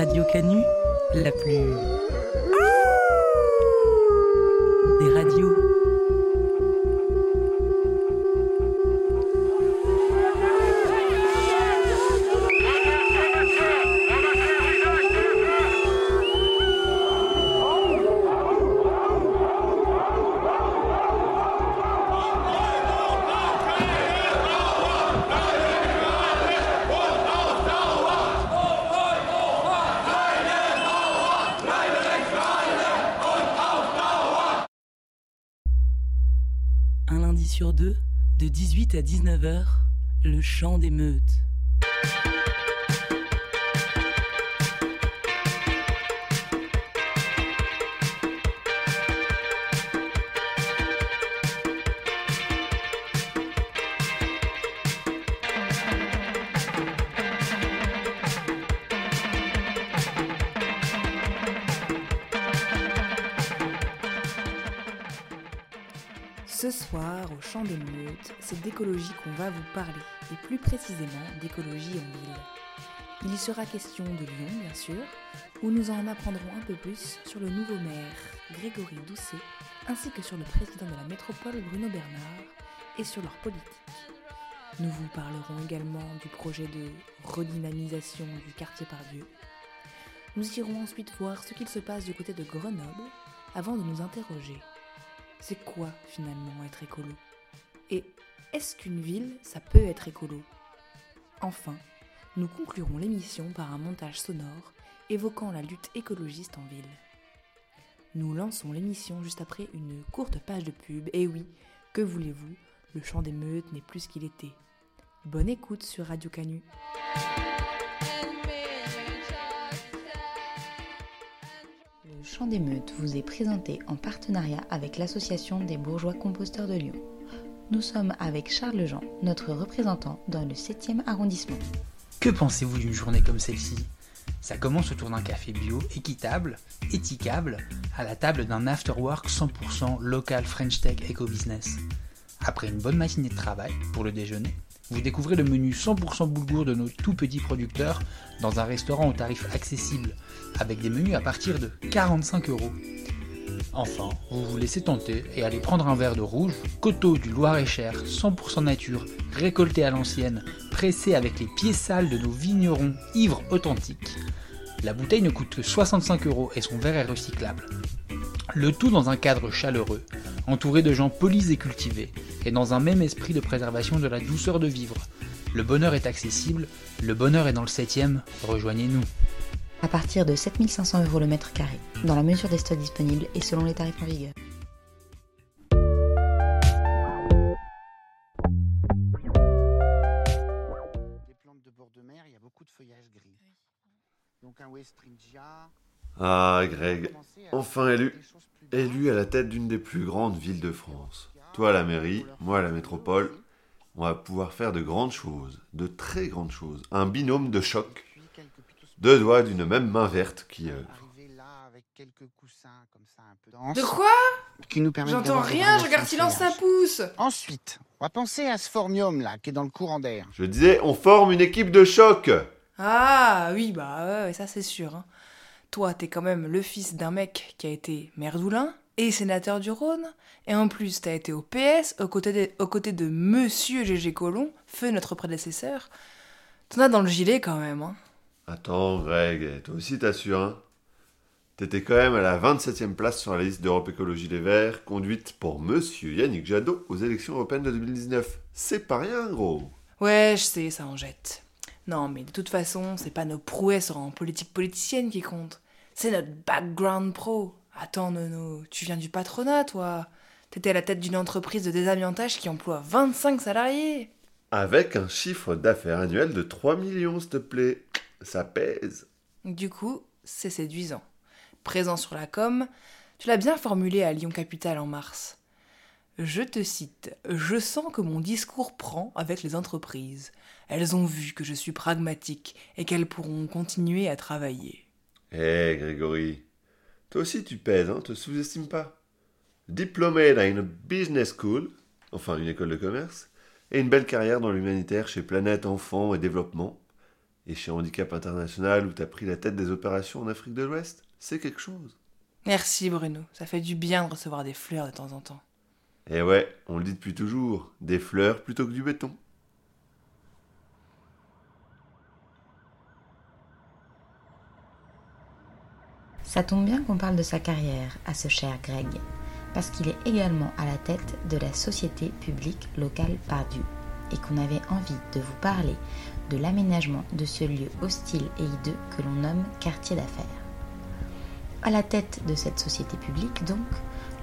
Radio Canu, la plus. 18 à 19h, le chant des meutes. D'écologie qu'on va vous parler, et plus précisément d'écologie en ville. Il sera question de Lyon, bien sûr, où nous en apprendrons un peu plus sur le nouveau maire, Grégory Doucet, ainsi que sur le président de la métropole, Bruno Bernard, et sur leur politique. Nous vous parlerons également du projet de redynamisation du quartier Pardieu. Nous irons ensuite voir ce qu'il se passe du côté de Grenoble, avant de nous interroger c'est quoi finalement être écolo? Est-ce qu'une ville, ça peut être écolo? Enfin, nous conclurons l'émission par un montage sonore évoquant la lutte écologiste en ville. Nous lançons l'émission juste après une courte page de pub, et oui, que voulez-vous, le chant des meutes n'est plus ce qu'il était. Bonne écoute sur Radio Canu. Le Chant des Meutes vous est présenté en partenariat avec l'Association des bourgeois composteurs de Lyon. Nous sommes avec Charles Jean, notre représentant dans le 7e arrondissement. Que pensez-vous d'une journée comme celle-ci? Ça commence autour d'un café bio, équitable, éthicable, à la table d'un afterwork 100% local French Tech Eco Business. Après une bonne matinée de travail, pour le déjeuner, vous découvrez le menu 100% boulgour de nos tout petits producteurs dans un restaurant au tarif accessible, avec des menus à partir de 45 euros. Enfin, vous vous laissez tenter et allez prendre un verre de rouge, coteau du Loir-et-Cher, 100% nature, récolté à l'ancienne, pressé avec les pieds sales de nos vignerons ivres authentiques. La bouteille ne coûte que 65 euros et son verre est recyclable. Le tout dans un cadre chaleureux, entouré de gens polis et cultivés, et dans un même esprit de préservation de la douceur de vivre. Le bonheur est accessible, le bonheur est dans le 7ème, rejoignez-nous. À partir de 7500 euros le mètre carré, dans la mesure des stocks disponibles et selon les tarifs en vigueur. Les plantes de bord de mer, il y a beaucoup de feuillage gris. Donc un Westringia. Ah, Greg, enfin élu. des Élu à la tête d'une des plus grandes villes de France. Toi à la mairie, moi à la métropole, on va pouvoir faire de grandes choses, de très grandes choses. Un binôme de choc, deux doigts d'une même main verte qui... euh, Arriver là avec quelques coussins comme ça un peu denses. De quoi? Qui nous permettent J'entends rien, je regarde de silence, ça pousse Ensuite, on va penser à ce formium là qui est dans le courant d'air. Je disais, on forme une équipe de choc Ah oui, bah ouais, ça c'est sûr. hein. Toi, t'es quand même le fils d'un mec qui a été maire d'Oulin et sénateur du Rhône. Et en plus, t'as été au PS aux côtés de, aux côtés de Monsieur Gégé Colomb, feu notre prédécesseur. T'en as dans le gilet quand même. Hein. Attends, Greg, toi aussi t'assures, hein T'étais quand même à la 27e place sur la liste d'Europe Écologie Les Verts, conduite pour Monsieur Yannick Jadot aux élections européennes de 2019. C'est pas rien, gros Ouais, je sais, ça en jette. Non, mais de toute façon, c'est pas nos prouesses en politique politicienne qui comptent. C'est notre background pro. Attends, Nono, tu viens du patronat, toi. T'étais à la tête d'une entreprise de désamiantage qui emploie 25 salariés. Avec un chiffre d'affaires annuel de 3 millions, s'il te plaît. Ça pèse. Du coup, c'est séduisant. Présent sur la com, tu l'as bien formulé à Lyon Capital en mars. Je te cite Je sens que mon discours prend avec les entreprises. Elles ont vu que je suis pragmatique et qu'elles pourront continuer à travailler. Hé, Grégory. Toi aussi, tu pèses, hein, te sous-estime pas. Diplômé dans une business school, enfin une école de commerce, et une belle carrière dans l'humanitaire chez Planète Enfants et Développement. Et chez Handicap International, où t'as pris la tête des opérations en Afrique de l'Ouest, c'est quelque chose. Merci Bruno, ça fait du bien de recevoir des fleurs de temps en temps. Et ouais, on le dit depuis toujours, des fleurs plutôt que du béton. Ça tombe bien qu'on parle de sa carrière à ce cher Greg, parce qu'il est également à la tête de la société publique locale Pardieu, et qu'on avait envie de vous parler de l'aménagement de ce lieu hostile et hideux que l'on nomme quartier d'affaires. À la tête de cette société publique, donc,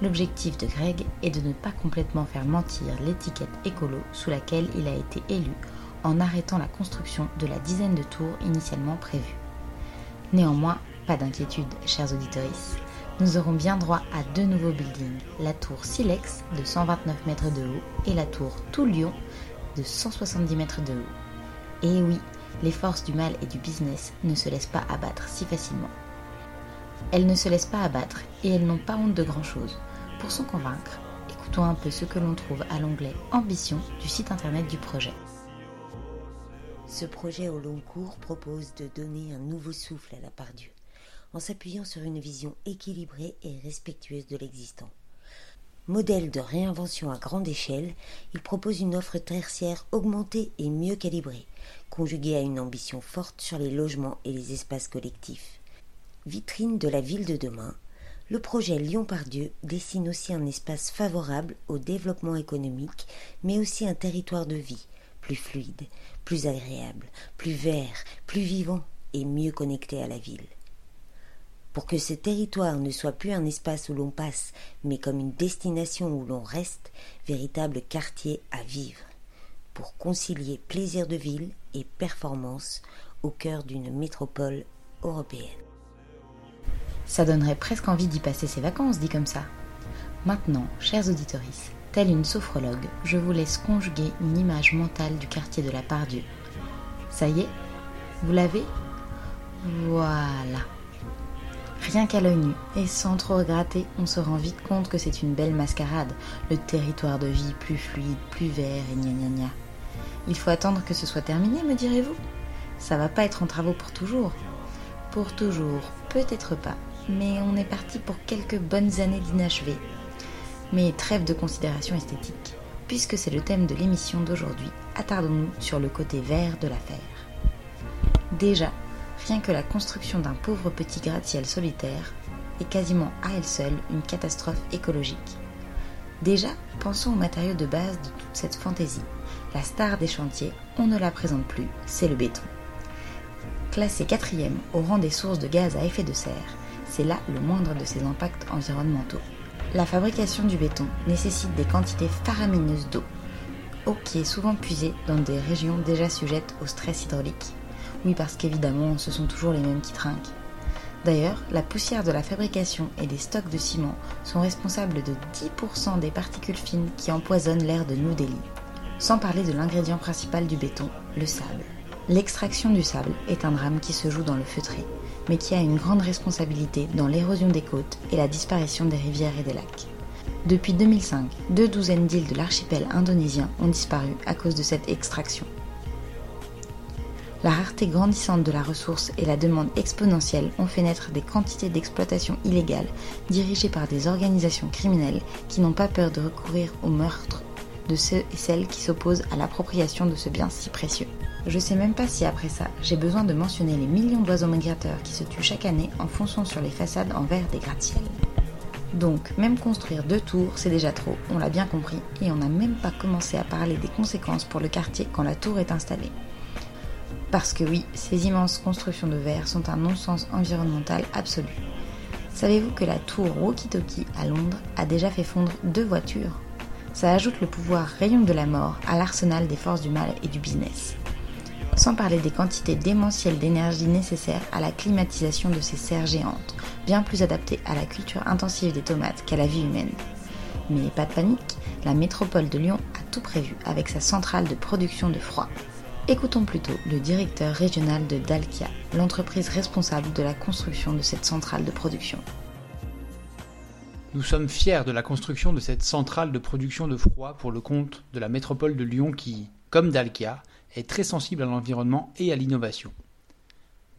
l'objectif de Greg est de ne pas complètement faire mentir l'étiquette écolo sous laquelle il a été élu en arrêtant la construction de la dizaine de tours initialement prévues. Néanmoins, pas d'inquiétude, chers auditeurs, nous aurons bien droit à deux nouveaux buildings, la tour Silex de 129 mètres de haut et la tour Tout Lyon de 170 mètres de haut. Et oui, les forces du mal et du business ne se laissent pas abattre si facilement. Elles ne se laissent pas abattre et elles n'ont pas honte de grand-chose. Pour s'en convaincre, écoutons un peu ce que l'on trouve à l'onglet Ambition du site internet du projet. Ce projet au long cours propose de donner un nouveau souffle à la part Dieu, en s'appuyant sur une vision équilibrée et respectueuse de l'existant. Modèle de réinvention à grande échelle, il propose une offre tertiaire augmentée et mieux calibrée, conjuguée à une ambition forte sur les logements et les espaces collectifs. Vitrine de la ville de demain, le projet Lyon-Pardieu dessine aussi un espace favorable au développement économique, mais aussi un territoire de vie, plus fluide, plus agréable, plus vert, plus vivant et mieux connecté à la ville. Pour que ce territoire ne soit plus un espace où l'on passe, mais comme une destination où l'on reste, véritable quartier à vivre, pour concilier plaisir de ville et performance au cœur d'une métropole européenne. Ça donnerait presque envie d'y passer ses vacances, dit comme ça. Maintenant, chers auditeurs, telle une sophrologue, je vous laisse conjuguer une image mentale du quartier de la Pardieu. Ça y est Vous l'avez? Voilà. Rien qu'à l'œil nu, et sans trop regratter, on se rend vite compte que c'est une belle mascarade, le territoire de vie plus fluide, plus vert et gna gna gna. Il faut attendre que ce soit terminé, me direz-vous Ça va pas être en travaux pour toujours. Pour toujours, peut-être pas, mais on est parti pour quelques bonnes années d'inachevé. Mais trêve de considération esthétique. Puisque c'est le thème de l'émission d'aujourd'hui, attardons-nous sur le côté vert de l'affaire. Déjà, rien que la construction d'un pauvre petit gratte-ciel solitaire est quasiment à elle seule une catastrophe écologique. Déjà, pensons aux matériaux de base de toute cette fantaisie. La star des chantiers, on ne la présente plus, c'est le béton. Classé quatrième au rang des sources de gaz à effet de serre, c'est là le moindre de ses impacts environnementaux. La fabrication du béton nécessite des quantités faramineuses d'eau, eau qui est souvent puisée dans des régions déjà sujettes au stress hydraulique. Oui, parce qu'évidemment, ce sont toujours les mêmes qui trinquent. D'ailleurs, la poussière de la fabrication et des stocks de ciment sont responsables de 10% des particules fines qui empoisonnent l'air de New Delhi. Sans parler de l'ingrédient principal du béton, le sable. L'extraction du sable est un drame qui se joue dans le feutré, mais qui a une grande responsabilité dans l'érosion des côtes et la disparition des rivières et des lacs. Depuis 2005, deux douzaines d'îles de l'archipel indonésien ont disparu à cause de cette extraction. La rareté grandissante de la ressource et la demande exponentielle ont fait naître des quantités d'exploitation illégale dirigées par des organisations criminelles qui n'ont pas peur de recourir au meurtre de ceux et celles qui s'opposent à l'appropriation de ce bien si précieux. Je sais même pas si après ça, j'ai besoin de mentionner les millions d'oiseaux migrateurs qui se tuent chaque année en fonçant sur les façades en verre des gratte-ciels. Donc, même construire deux tours, c'est déjà trop, on l'a bien compris, et on n'a même pas commencé à parler des conséquences pour le quartier quand la tour est installée. Parce que oui, ces immenses constructions de verre sont un non-sens environnemental absolu. Savez-vous que la tour Walkie-Talkie à Londres a déjà fait fondre deux voitures Ça ajoute le pouvoir rayon de la mort à l'arsenal des forces du mal et du business. Sans parler des quantités démentielles d'énergie nécessaires à la climatisation de ces serres géantes, bien plus adaptées à la culture intensive des tomates qu'à la vie humaine. Mais pas de panique, la métropole de Lyon a tout prévu avec sa centrale de production de froid. Écoutons plutôt le directeur régional de Dalkia, l'entreprise responsable de la construction de cette centrale de production. Nous sommes fiers de la construction de cette centrale de production de froid pour le compte de la métropole de Lyon qui, comme Dalkia, est très sensible à l'environnement et à l'innovation.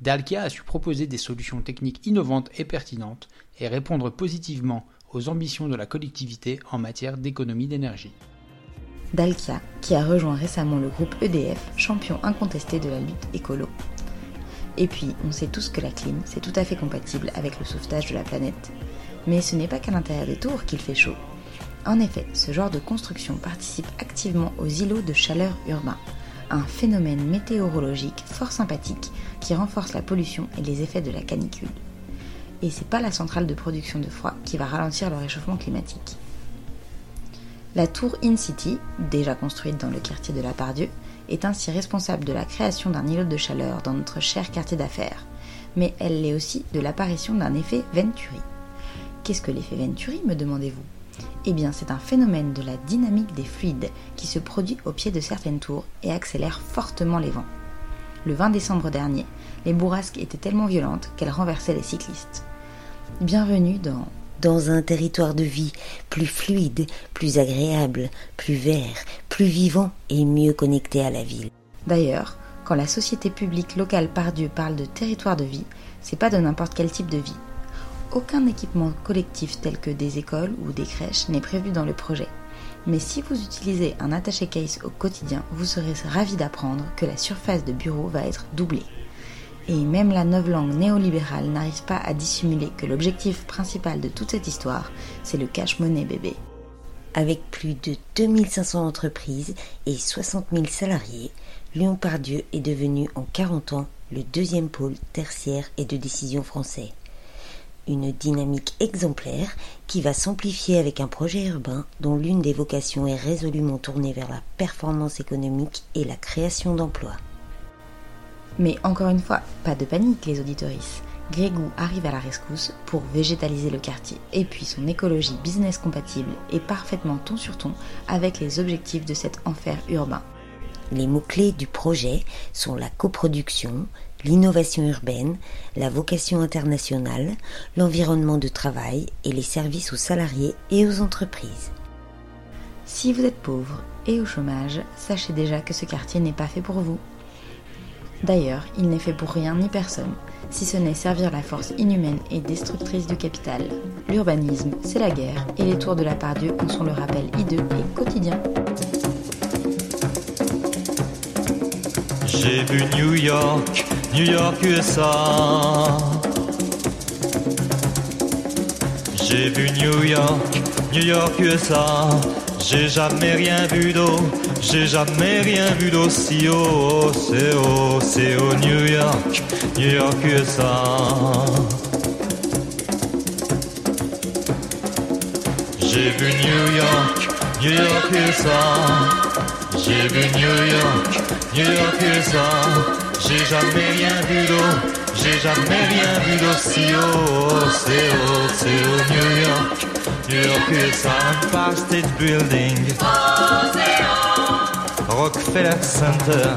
Dalkia a su proposer des solutions techniques innovantes et pertinentes et répondre positivement aux ambitions de la collectivité en matière d'économie d'énergie. Dalkia, qui a rejoint récemment le groupe EDF, champion incontesté de la lutte écolo. Et puis, on sait tous que la clim, c'est tout à fait compatible avec le sauvetage de la planète. Mais ce n'est pas qu'à l'intérieur des tours qu'il fait chaud. En effet, ce genre de construction participe activement aux îlots de chaleur urbains, un phénomène météorologique fort sympathique qui renforce la pollution et les effets de la canicule. Et c'est pas la centrale de production de froid qui va ralentir le réchauffement climatique. La tour In-City, déjà construite dans le quartier de la Pardieu, est ainsi responsable de la création d'un îlot de chaleur dans notre cher quartier d'affaires, mais elle l'est aussi de l'apparition d'un effet Venturi. Qu'est-ce que l'effet Venturi, me demandez-vous? Eh bien, c'est un phénomène de la dynamique des fluides qui se produit au pied de certaines tours et accélère fortement les vents. Le 20 décembre dernier, les bourrasques étaient tellement violentes qu'elles renversaient les cyclistes. Bienvenue dans dans un territoire de vie plus fluide, plus agréable, plus vert, plus vivant et mieux connecté à la ville. D'ailleurs, quand la société publique locale Pardieu parle de territoire de vie, c'est pas de n'importe quel type de vie. Aucun équipement collectif tel que des écoles ou des crèches n'est prévu dans le projet. Mais si vous utilisez un attaché case au quotidien, vous serez ravi d'apprendre que la surface de bureau va être doublée et même la langue néolibérale n'arrive pas à dissimuler que l'objectif principal de toute cette histoire, c'est le cash-money bébé. Avec plus de 2500 entreprises et 60 000 salariés, Lyon-Pardieu est devenu en 40 ans le deuxième pôle tertiaire et de décision français. Une dynamique exemplaire qui va s'amplifier avec un projet urbain dont l'une des vocations est résolument tournée vers la performance économique et la création d'emplois. Mais encore une fois, pas de panique les auditorices. Grégou arrive à la rescousse pour végétaliser le quartier. Et puis son écologie business compatible est parfaitement ton sur ton avec les objectifs de cet enfer urbain. Les mots-clés du projet sont la coproduction, l'innovation urbaine, la vocation internationale, l'environnement de travail et les services aux salariés et aux entreprises. Si vous êtes pauvre et au chômage, sachez déjà que ce quartier n'est pas fait pour vous. D'ailleurs, il n'est fait pour rien ni personne, si ce n'est servir la force inhumaine et destructrice du capital. L'urbanisme, c'est la guerre, et les tours de la part Dieu en sont le rappel hideux et quotidien. J'ai vu New York, New York USA. J'ai vu New York, New York USA. J'ai jamais rien vu d'eau, j'ai jamais rien vu d'aussi haut. C'est haut, c'est haut, New York, New York, USA. J'ai vu New York, New York, USA. J'ai vu New York, New York, USA. J'ai jamais rien vu d'eau, j'ai jamais rien vu d'aussi haut. C'est haut, c'est haut, New York. New York USA, Empire State Building, Rockefeller Center,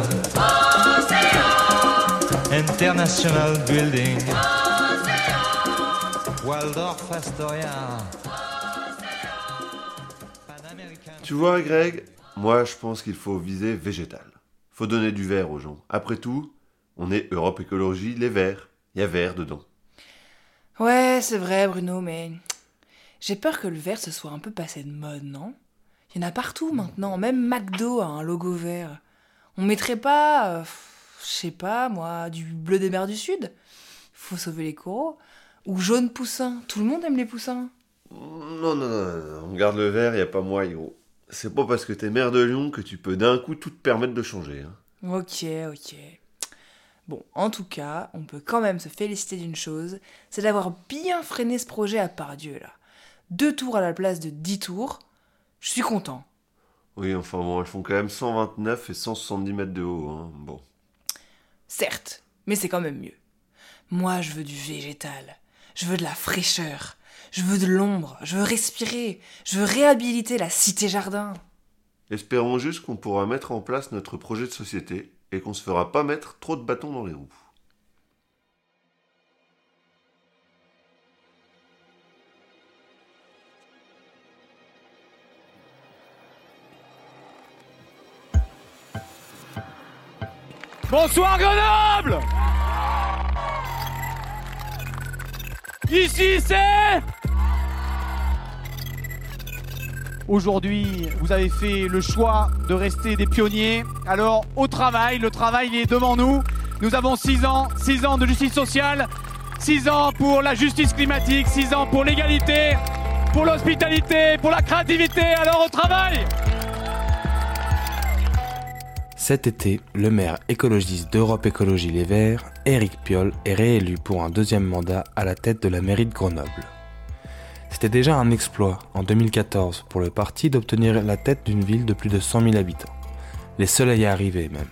International Building, Waldorf Astoria. Tu vois, Greg, moi je pense qu'il faut viser végétal. Faut donner du vert aux gens. Après tout, on est Europe Écologie, les verts. Il y a vert dedans. Ouais, c'est vrai, Bruno, mais j'ai peur que le vert se soit un peu passé de mode, non? Il y en a partout maintenant, même McDo a un logo vert. On mettrait pas, euh, je sais pas moi, du bleu des mers du Sud? Faut sauver les coraux. Ou jaune poussin, tout le monde aime les poussins. Non, non, non, on garde le vert, y a pas moi, gros. C'est pas parce que t'es maire de Lyon que tu peux d'un coup tout te permettre de changer. Hein. Ok, ok. Bon, en tout cas, on peut quand même se féliciter d'une chose, c'est d'avoir bien freiné ce projet à Pardieu, là deux tours à la place de dix tours, je suis content. Oui, enfin bon, elles font quand même 129 et 170 mètres de haut. Hein. Bon. Certes, mais c'est quand même mieux. Moi, je veux du végétal. Je veux de la fraîcheur. Je veux de l'ombre. Je veux respirer. Je veux réhabiliter la cité-jardin. Espérons juste qu'on pourra mettre en place notre projet de société et qu'on se fera pas mettre trop de bâtons dans les roues. Bonsoir Grenoble Ici, c'est... Aujourd'hui, vous avez fait le choix de rester des pionniers. Alors, au travail, le travail il est devant nous. Nous avons 6 ans, 6 ans de justice sociale, 6 ans pour la justice climatique, 6 ans pour l'égalité, pour l'hospitalité, pour la créativité. Alors, au travail Cet été, le maire écologiste d'Europe Écologie Les Verts, Éric Piolle, est réélu pour un deuxième mandat à la tête de la mairie de Grenoble. C'était déjà un exploit en 2014 pour le parti d'obtenir la tête d'une ville de plus de 100 000 habitants. Les seuls à y arriver même.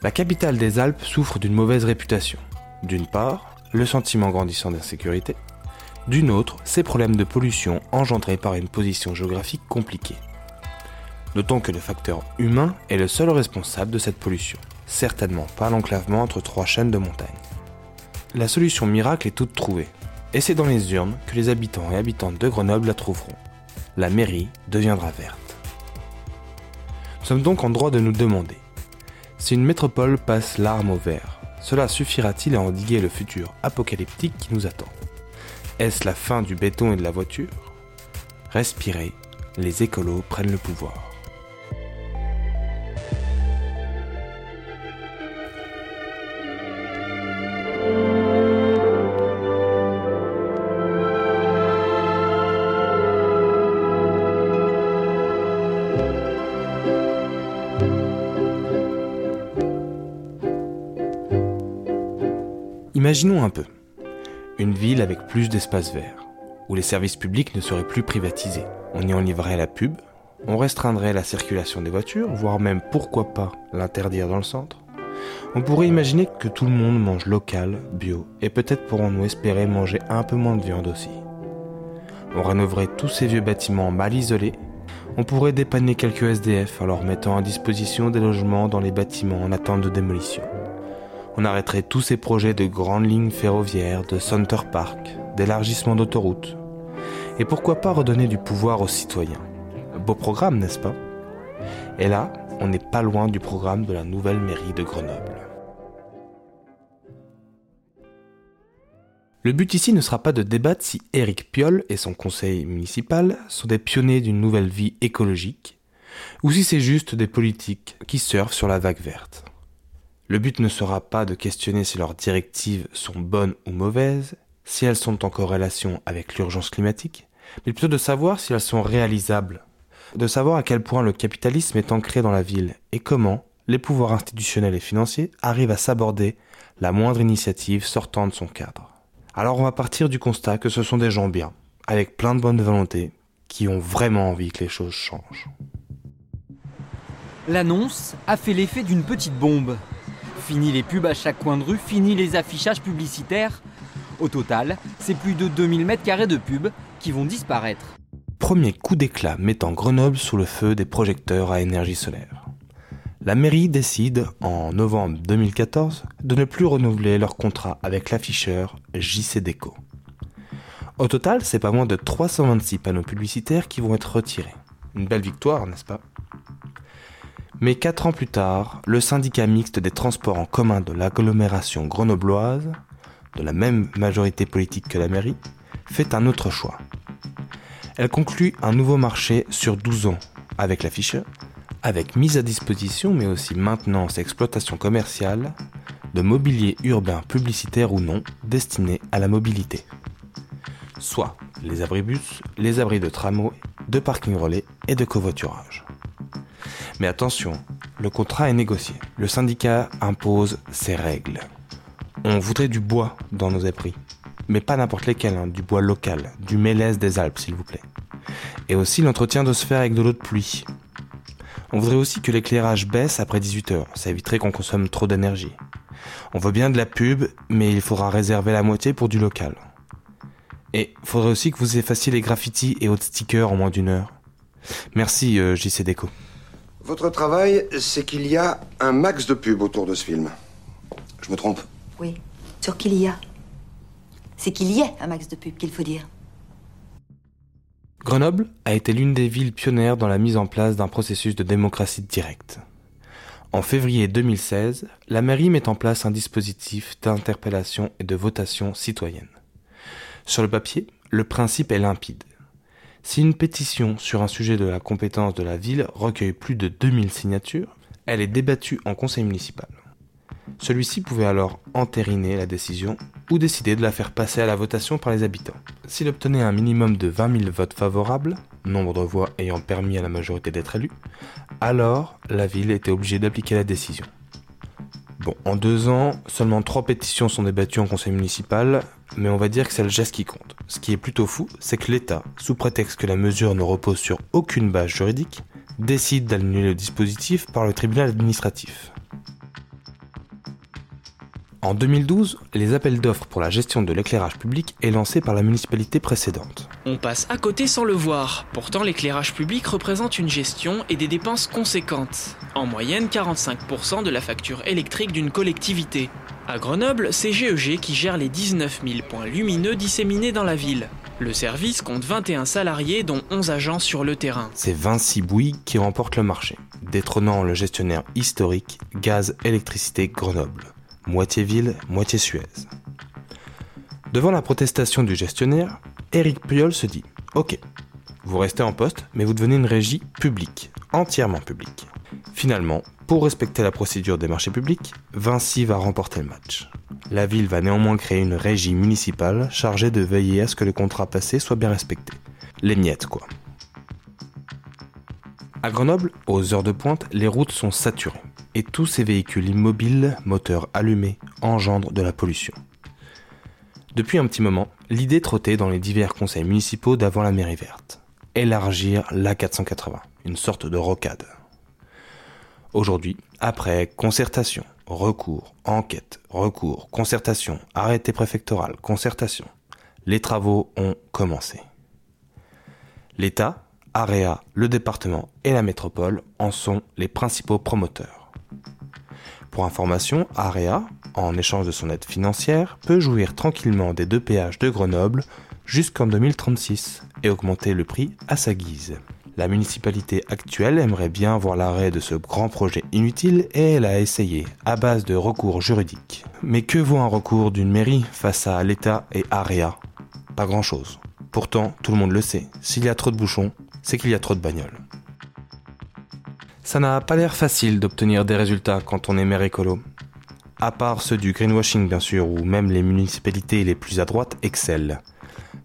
La capitale des Alpes souffre d'une mauvaise réputation. D'une part, le sentiment grandissant d'insécurité. D'une autre, ses problèmes de pollution engendrés par une position géographique compliquée. Notons que le facteur humain est le seul responsable de cette pollution, certainement pas l'enclavement entre trois chaînes de montagnes. La solution miracle est toute trouvée, et c'est dans les urnes que les habitants et habitantes de Grenoble la trouveront. La mairie deviendra verte. Nous sommes donc en droit de nous demander si une métropole passe l'arme au vert, cela suffira-t-il à endiguer le futur apocalyptique qui nous attend? Est-ce la fin du béton et de la voiture? Respirez, les écolos prennent le pouvoir. Imaginons un peu. Une ville avec plus d'espaces verts, où les services publics ne seraient plus privatisés. On y enlèverait la pub, on restreindrait la circulation des voitures, voire même pourquoi pas l'interdire dans le centre. On pourrait imaginer que tout le monde mange local, bio, et peut-être pourrons-nous espérer manger un peu moins de viande aussi. On rénoverait tous ces vieux bâtiments mal isolés. On pourrait dépanner quelques SDF en leur mettant à disposition des logements dans les bâtiments en attente de démolition on arrêterait tous ces projets de grandes lignes ferroviaires, de Center Park, d'élargissement d'autoroutes. Et pourquoi pas redonner du pouvoir aux citoyens? Beau programme, n'est-ce pas? Et là, on n'est pas loin du programme de la nouvelle mairie de Grenoble. Le but ici ne sera pas de débattre si Éric Piolle et son conseil municipal sont des pionniers d'une nouvelle vie écologique, ou si c'est juste des politiques qui surfent sur la vague verte. Le but ne sera pas de questionner si leurs directives sont bonnes ou mauvaises, si elles sont en corrélation avec l'urgence climatique, mais plutôt de savoir si elles sont réalisables, de savoir à quel point le capitalisme est ancré dans la ville et comment les pouvoirs institutionnels et financiers arrivent à s'aborder la moindre initiative sortant de son cadre. Alors on va partir du constat que ce sont des gens bien, avec plein de bonne volonté, qui ont vraiment envie que les choses changent. L'annonce a fait l'effet d'une petite bombe. Fini les pubs à chaque coin de rue, fini les affichages publicitaires. Au total, c'est plus de 2000 mètres carrés de pubs qui vont disparaître. Premier coup d'éclat mettant Grenoble sous le feu des projecteurs à énergie solaire. La mairie décide, en novembre 2014, de ne plus renouveler leur contrat avec l'afficheur JC Déco. Au total, c'est pas moins de 326 panneaux publicitaires qui vont être retirés. Une belle victoire, n'est-ce pas? Mais quatre ans plus tard, le syndicat mixte des transports en commun de l'agglomération grenobloise, de la même majorité politique que la mairie, fait un autre choix. Elle conclut un nouveau marché sur 12 ans avec l'afficheur, avec mise à disposition mais aussi maintenance et exploitation commerciale de mobilier urbain publicitaire ou non destiné à la mobilité. Soit les abribus, les abris de tramway, de parking relais et de covoiturage. Mais attention, le contrat est négocié. Le syndicat impose ses règles. On voudrait du bois dans nos abris. Mais pas n'importe lesquels, hein, du bois local, du mélèze des Alpes s'il vous plaît. Et aussi l'entretien de se faire avec de l'eau de pluie. On voudrait aussi que l'éclairage baisse après 18h, ça éviterait qu'on consomme trop d'énergie. On veut bien de la pub, mais il faudra réserver la moitié pour du local. Et faudrait aussi que vous effaciez les graffitis et autres stickers en moins d'une heure. Merci euh, JC Déco. Votre travail, c'est qu'il y a un max de pubs autour de ce film. Je me trompe? Oui, sur qu'il y a? C'est qu'il y ait un max de pubs qu'il faut dire. Grenoble a été l'une des villes pionnières dans la mise en place d'un processus de démocratie directe. En février 2016, la mairie met en place un dispositif d'interpellation et de votation citoyenne. Sur le papier, le principe est limpide. Si une pétition sur un sujet de la compétence de la ville recueille plus de 2000 signatures, elle est débattue en conseil municipal. Celui-ci pouvait alors entériner la décision ou décider de la faire passer à la votation par les habitants. S'il obtenait un minimum de 20 000 votes favorables, nombre de voix ayant permis à la majorité d'être élue, alors la ville était obligée d'appliquer la décision. Bon, en deux ans, seulement trois pétitions sont débattues en conseil municipal, mais on va dire que c'est le geste qui compte. Ce qui est plutôt fou, c'est que l'État, sous prétexte que la mesure ne repose sur aucune base juridique, décide d'annuler le dispositif par le tribunal administratif. En 2012, les appels d'offres pour la gestion de l'éclairage public est lancé par la municipalité précédente. On passe à côté sans le voir. Pourtant, l'éclairage public représente une gestion et des dépenses conséquentes. En moyenne, 45% de la facture électrique d'une collectivité. À Grenoble, c'est GEG qui gère les 19 000 points lumineux disséminés dans la ville. Le service compte 21 salariés dont 11 agents sur le terrain. C'est Vinci Bouygues qui remporte le marché, détrônant le gestionnaire historique Gaz Électricité Grenoble moitié ville, moitié Suez. Devant la protestation du gestionnaire, Eric Puyol se dit Ok, vous restez en poste, mais vous devenez une régie publique, entièrement publique. Finalement, pour respecter la procédure des marchés publics, Vinci va remporter le match. La ville va néanmoins créer une régie municipale chargée de veiller à ce que le contrat passé soit bien respecté. Les miettes, quoi. À Grenoble, aux heures de pointe, les routes sont saturées et tous ces véhicules immobiles, moteurs allumés, engendrent de la pollution. Depuis un petit moment, l'idée trottait dans les divers conseils municipaux d'avant la mairie verte. Élargir l'A480, une sorte de rocade. Aujourd'hui, après concertation, recours, enquête, recours, concertation, arrêté préfectoral, concertation, les travaux ont commencé. L'État, AREA, le département et la métropole en sont les principaux promoteurs. Pour information, AREA, en échange de son aide financière, peut jouir tranquillement des deux péages de Grenoble jusqu'en 2036 et augmenter le prix à sa guise. La municipalité actuelle aimerait bien voir l'arrêt de ce grand projet inutile et elle a essayé, à base de recours juridiques. Mais que vaut un recours d'une mairie face à l'État et AREA? Pas grand-chose. Pourtant, tout le monde le sait, s'il y a trop de bouchons, c'est qu'il y a trop de bagnoles. Ça n'a pas l'air facile d'obtenir des résultats quand on est maire écolo. À part ceux du greenwashing bien sûr, où même les municipalités les plus à droite excellent.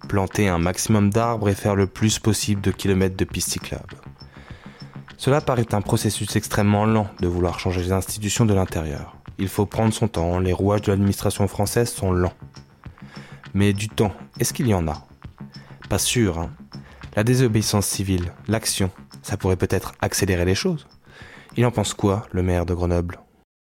Planter un maximum d'arbres et faire le plus possible de kilomètres de pistes cyclables. Cela paraît un processus extrêmement lent de vouloir changer les institutions de l'intérieur. Il faut prendre son temps, les rouages de l'administration française sont lents. Mais du temps, est-ce qu'il y en a? Pas sûr, hein. La désobéissance civile, l'action, ça pourrait peut-être accélérer les choses. Il en pense quoi, le maire de Grenoble?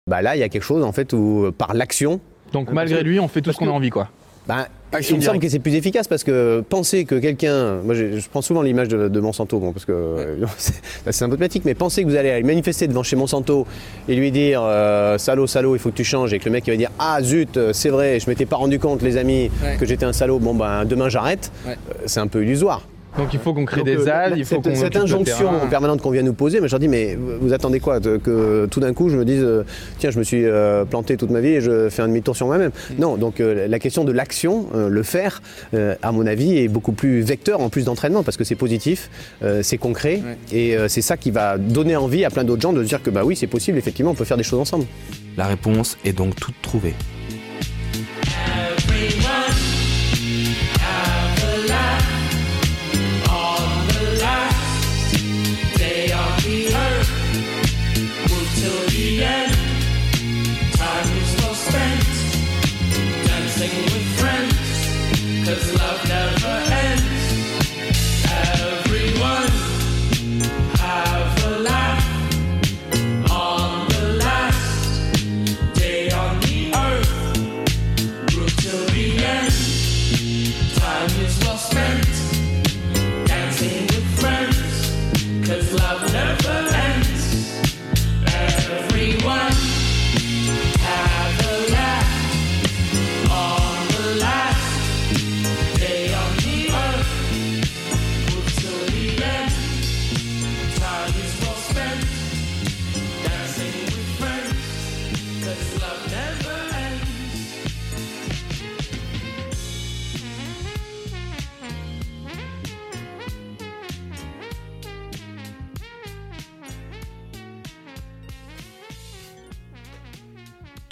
Bah là, il y a quelque chose en fait où par l'action. Donc malgré lui, on fait tout ce qu'on a envie, quoi. Bah, il me semble que c'est plus efficace parce que penser que quelqu'un, moi je, prends souvent l'image de, Monsanto, bon, parce que c'est symptomatique, mais penser que vous allez aller manifester devant chez Monsanto et lui dire euh, salaud, salaud, il faut que tu changes, et que le mec il va dire ah zut, c'est vrai, je m'étais pas rendu compte, les amis, que j'étais un salaud, bon ben demain j'arrête, euh, c'est un peu illusoire. Donc il faut qu'on crée des ailes, il faut qu'on. Cette injonction permanente qu'on vient nous poser, mais je leur dis, mais vous attendez quoi Que tout d'un coup je me dise, euh, tiens, je me suis euh, planté toute ma vie et je fais un demi-tour sur moi-même. Mm. Non, donc euh, la question de l'action, le faire, à mon avis, est beaucoup plus vecteur en plus d'entraînement parce que c'est positif, c'est concret et c'est ça qui va donner envie à plein d'autres gens de se dire que bah oui, c'est possible, effectivement, on peut faire des choses ensemble. La réponse est donc toute trouvée.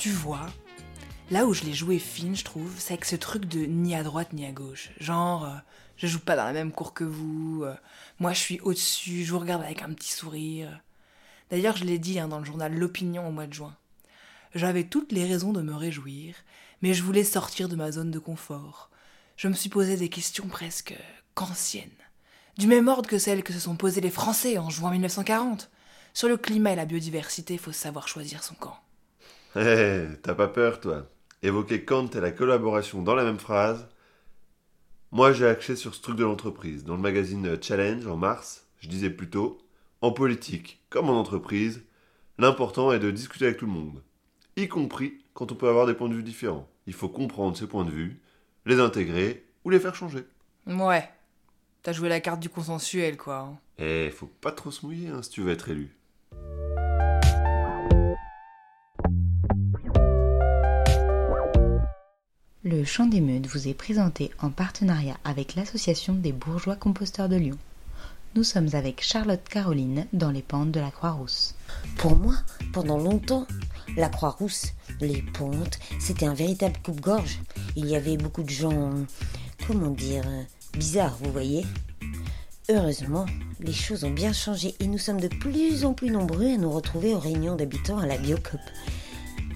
Tu vois, là où je l'ai joué fine, je trouve, c'est avec ce truc de ni à droite ni à gauche. Genre, euh, je joue pas dans la même cour que vous, euh, moi je suis au-dessus, je vous regarde avec un petit sourire. D'ailleurs, je l'ai dit hein, dans le journal L'Opinion au mois de juin. J'avais toutes les raisons de me réjouir, mais je voulais sortir de ma zone de confort. Je me suis posé des questions presque kantiennes, du même ordre que celles que se sont posées les Français en juin 1940. Sur le climat et la biodiversité, faut savoir choisir son camp. Hé, t'as pas peur, toi? Évoquer Kant et la collaboration dans la même phrase. Moi, j'ai axé sur ce truc de l'entreprise. Dans le magazine Challenge, en mars, je disais plutôt En politique, comme en entreprise, l'important est de discuter avec tout le monde, y compris quand on peut avoir des points de vue différents. Il faut comprendre ces points de vue, les intégrer ou les faire changer. Ouais, t'as joué la carte du consensuel, quoi. Eh, faut pas trop se mouiller hein, si tu veux être élu. Le Chant des Meutes vous est présenté en partenariat avec l'Association des bourgeois composteurs de Lyon. Nous sommes avec Charlotte Caroline dans les pentes de la Croix-Rousse. Pour moi, pendant longtemps, la Croix-Rousse, les pontes, c'était un véritable coupe-gorge. Il y avait beaucoup de gens, comment dire, bizarres, vous voyez. Heureusement, les choses ont bien changé et nous sommes de plus en plus nombreux à nous retrouver aux réunions d'habitants à la Biocop.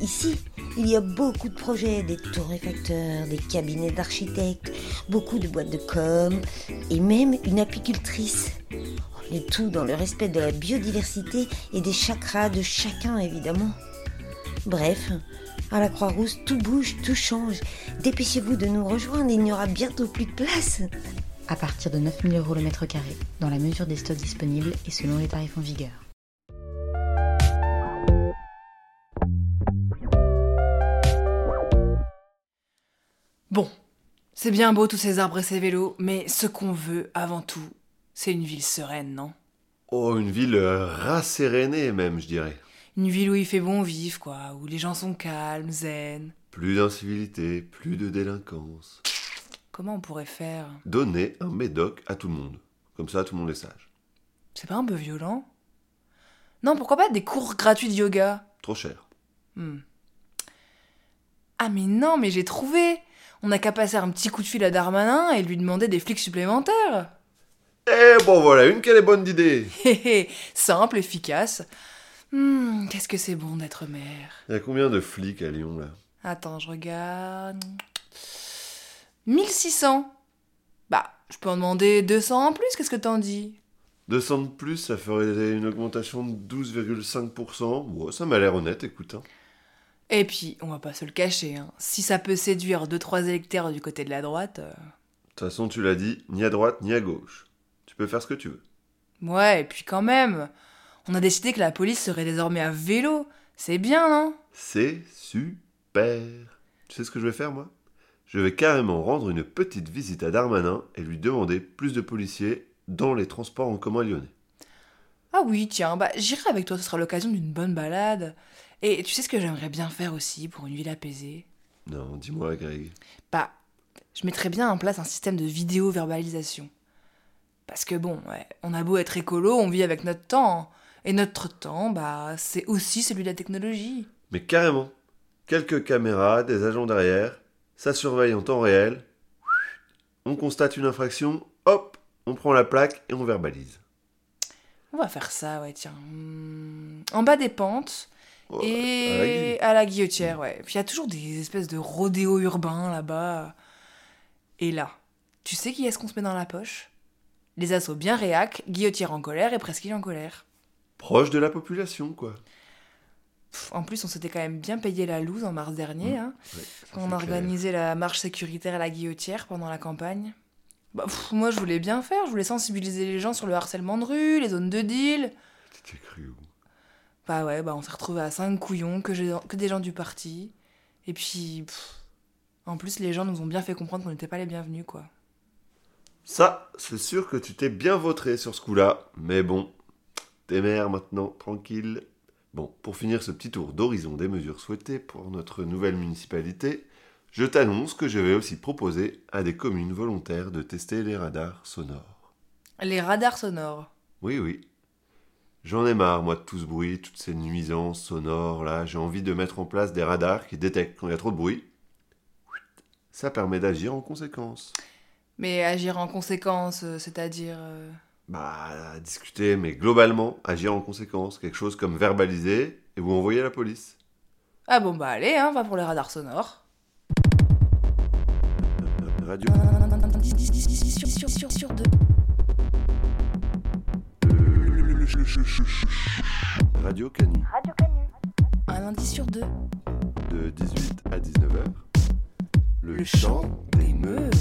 Ici, il y a beaucoup de projets, des torréfacteurs, des cabinets d'architectes, beaucoup de boîtes de com et même une apicultrice. Le tout dans le respect de la biodiversité et des chakras de chacun évidemment. Bref, à la Croix-Rousse, tout bouge, tout change. Dépêchez-vous de nous rejoindre, il n'y aura bientôt plus de place. À partir de 9000 euros le mètre carré, dans la mesure des stocks disponibles et selon les tarifs en vigueur. C'est bien beau tous ces arbres et ces vélos, mais ce qu'on veut avant tout, c'est une ville sereine, non? Oh, une ville euh, rassérénée même, je dirais. Une ville où il fait bon vivre, quoi, où les gens sont calmes, zen. Plus d'incivilité, plus de délinquance. Comment on pourrait faire? Donner un médoc à tout le monde. Comme ça, tout le monde est sage. C'est pas un peu violent? Non, pourquoi pas des cours gratuits de yoga? Trop cher. Hmm. Ah mais non, mais j'ai trouvé On n'a qu'à passer un petit coup de fil à Darmanin et lui demander des flics supplémentaires Eh bon voilà, une quelle est bonne idée Hé hé, simple, efficace. Hmm, qu'est-ce que c'est bon d'être maire. Il y a combien de flics à Lyon là? Attends, je regarde. 1600 Bah, je peux en demander 200 en plus, qu'est-ce que t'en dis? 200 de plus, ça ferait une augmentation de 12,5%. Bon, ça m'a l'air honnête, écoute. hein. Et puis, on va pas se le cacher, hein. si ça peut séduire 2-3 électeurs du côté de la droite. euh, De toute façon, tu l'as dit, ni à droite ni à gauche. Tu peux faire ce que tu veux. Ouais, et puis quand même, on a décidé que la police serait désormais à vélo. C'est bien, non? C'est super. Tu sais ce que je vais faire, moi? Je vais carrément rendre une petite visite à Darmanin et lui demander plus de policiers dans les transports en commun lyonnais. Ah oui, tiens, bah j'irai avec toi, ce sera l'occasion d'une bonne balade. Et tu sais ce que j'aimerais bien faire aussi pour une ville apaisée? Non, dis-moi, Greg. Bah, je mettrais bien en place un système de vidéo-verbalisation. Parce que bon, ouais, on a beau être écolo, on vit avec notre temps. Et notre temps, bah, c'est aussi celui de la technologie. Mais carrément. Quelques caméras, des agents derrière, ça surveille en temps réel. On constate une infraction, hop, on prend la plaque et on verbalise. On va faire ça, ouais, tiens. Hmm, En bas des pentes. Et à la guillotière, ouais. Puis il y a toujours des espèces de rodéos urbains là-bas. Et là, tu sais qui est-ce qu'on se met dans la poche? Les assauts bien réac, guillotière en colère et presqu'île en colère. Proche de la population, quoi. Pff, En plus, on s'était quand même bien payé la loose en mars dernier. hein, Ouais, ça, quand on clair. organisé la marche sécuritaire à la guillotière pendant la campagne. Bah, pff, moi, je voulais bien faire. Je voulais sensibiliser les gens sur le harcèlement de rue, les zones de deal. Cru où? Bah ouais, bah on s'est retrouvés à cinq couillons, que, des gens du parti. Et puis, pff, en plus, les gens nous ont bien fait comprendre qu'on n'était pas les bienvenus, quoi. Ça, c'est sûr que tu t'es bien vautré sur ce coup-là, mais bon, t'es maire maintenant, tranquille. Bon, pour finir ce petit tour d'horizon des mesures souhaitées pour notre nouvelle municipalité, je t'annonce que je vais aussi proposer à des communes volontaires de tester les radars sonores. Les radars sonores. Oui, oui. J'en ai marre, moi, de tout ce bruit, toutes ces nuisances sonores, là. J'ai envie de mettre en place des radars qui détectent quand il y a trop de bruit. Ça permet d'agir en conséquence. Mais agir en conséquence, euh, c'est-à-dire. euh, Bah, discuter, mais globalement, agir en conséquence. Quelque chose comme verbaliser et vous envoyer à la police. Ah bon, bah allez, hein, va pour les radars sonores. Radio. Sur, sur, sur deux. Radio Canu. Un lundi sur deux. De 18 à 19h. Le, chant des meutes.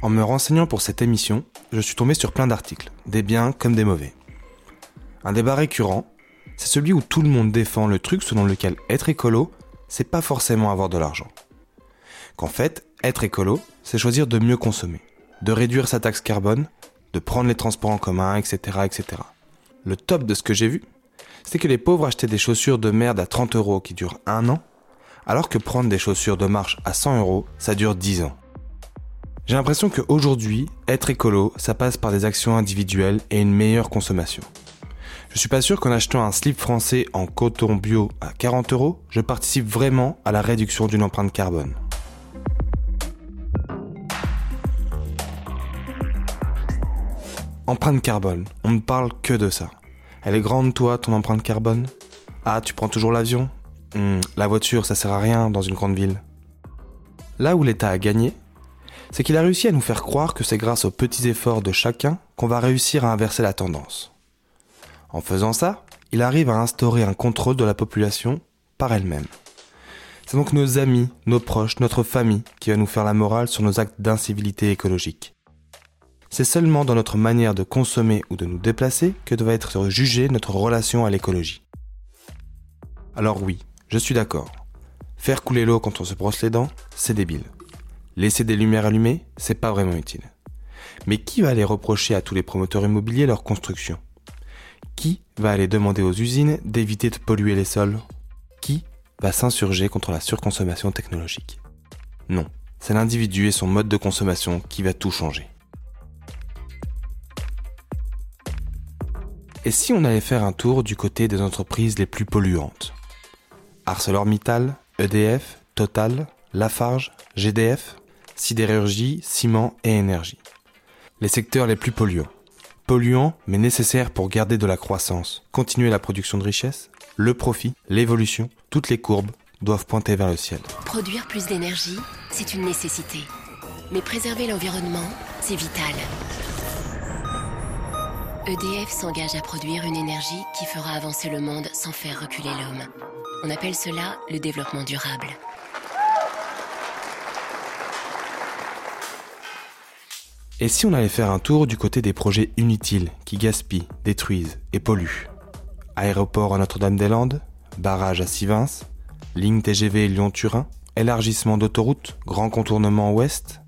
En me renseignant pour cette émission, je suis tombé sur plein d'articles, des biens comme des mauvais. Un débat récurrent, c'est celui où tout le monde défend le truc selon lequel être écolo, c'est pas forcément avoir de l'argent. Qu'en fait, être écolo, c'est choisir de mieux consommer, de réduire sa taxe carbone, de prendre les transports en commun, etc., etc. Le top de ce que j'ai vu, c'est que les pauvres achetaient des chaussures de merde à 30 euros qui durent un an, alors que prendre des chaussures de marche à 100 euros, ça dure 10 ans. J'ai l'impression qu'aujourd'hui, être écolo, ça passe par des actions individuelles et une meilleure consommation. Je suis pas sûr qu'en achetant un slip français en coton bio à 40 euros, je participe vraiment à la réduction d'une empreinte carbone. Empreinte carbone, on ne parle que de ça. Elle est grande toi, ton empreinte carbone? Ah, tu prends toujours l'avion? Hmm, La voiture, ça sert à rien dans une grande ville. Là où l'État a gagné, c'est qu'il a réussi à nous faire croire que c'est grâce aux petits efforts de chacun qu'on va réussir à inverser la tendance. En faisant ça, il arrive à instaurer un contrôle de la population par elle-même. C'est donc nos amis, nos proches, notre famille qui va nous faire la morale sur nos actes d'incivilité écologique. C'est seulement dans notre manière de consommer ou de nous déplacer que doit être jugée notre relation à l'écologie. Alors oui, je suis d'accord. Faire couler l'eau quand on se brosse les dents, c'est débile. Laisser des lumières allumées, c'est pas vraiment utile. Mais qui va aller reprocher à tous les promoteurs immobiliers leur construction? Qui va aller demander aux usines d'éviter de polluer les sols? Qui va s'insurger contre la surconsommation technologique? Non, c'est l'individu et son mode de consommation qui va tout changer. Et si on allait faire un tour du côté des entreprises les plus polluantes? ArcelorMittal, EDF, Total, Lafarge, GDF, sidérurgie, ciment et énergie. Les secteurs les plus polluants. Mais nécessaires pour garder de la croissance, continuer la production de richesse, le profit, l'évolution, toutes les courbes doivent pointer vers le ciel. Produire plus d'énergie, c'est une nécessité. Mais préserver l'environnement, c'est vital. EDF s'engage à produire une énergie qui fera avancer le monde sans faire reculer l'homme. On appelle cela le développement durable. Et si on allait faire un tour du côté des projets inutiles qui gaspillent, détruisent et polluent Aéroport à Notre-Dame-des-Landes, barrage à Sivins, ligne TGV Lyon-Turin, élargissement d'autoroute, grand contournement ouest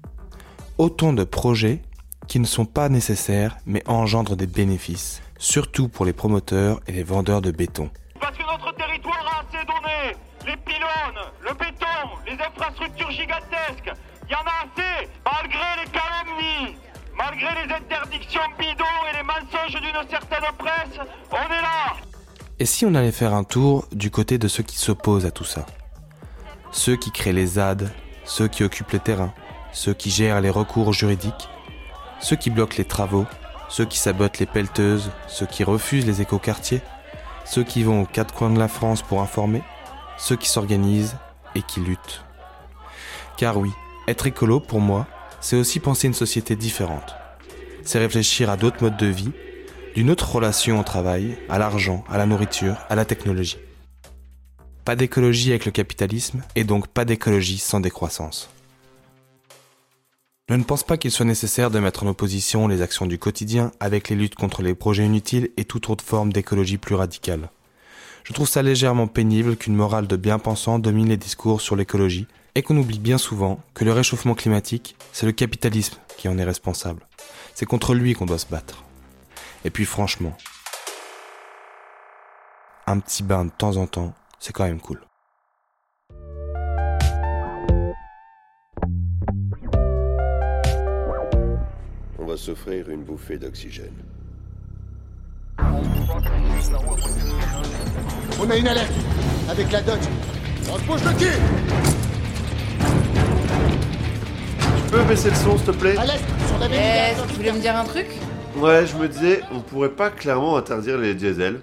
Autant de projets qui ne sont pas nécessaires mais engendrent des bénéfices, surtout pour les promoteurs et les vendeurs de béton. Parce que notre territoire a assez donné. Les pylônes, le béton, les infrastructures gigantesques. Il y en a assez, malgré les calomnies, malgré les interdictions bidons et les mensonges d'une certaine presse. On est là. Et si on allait faire un tour du côté de ceux qui s'opposent à tout ça? Ceux qui créent les ZAD, ceux qui occupent les terrains, ceux qui gèrent les recours juridiques, ceux qui bloquent les travaux, ceux qui sabotent les pelleteuses, ceux qui refusent les écoquartiers, ceux qui vont aux quatre coins de la France pour informer, ceux qui s'organisent et qui luttent. Car oui, être écolo, pour moi, c'est aussi penser une société différente. C'est réfléchir à d'autres modes de vie, d'une autre relation au travail, à l'argent, à la nourriture, à la technologie. Pas d'écologie avec le capitalisme, et donc pas d'écologie sans décroissance. Je ne pense pas qu'il soit nécessaire de mettre en opposition les actions du quotidien avec les luttes contre les projets inutiles et toute autre forme d'écologie plus radicale. Je trouve ça légèrement pénible qu'une morale de bien-pensants domine les discours sur l'écologie et qu'on oublie bien souvent que le réchauffement climatique, c'est le capitalisme qui en est responsable. C'est contre lui qu'on doit se battre. Et puis franchement, un petit bain de temps en temps, c'est quand même cool. On va s'offrir une bouffée d'oxygène. On a une alerte avec la Dodge. On se bouge le cul peux baisser le son, s'il te plaît À l'est, sur la Eh, tu voulais me dire un truc? Ouais, je me disais, on pourrait pas clairement interdire les diesels.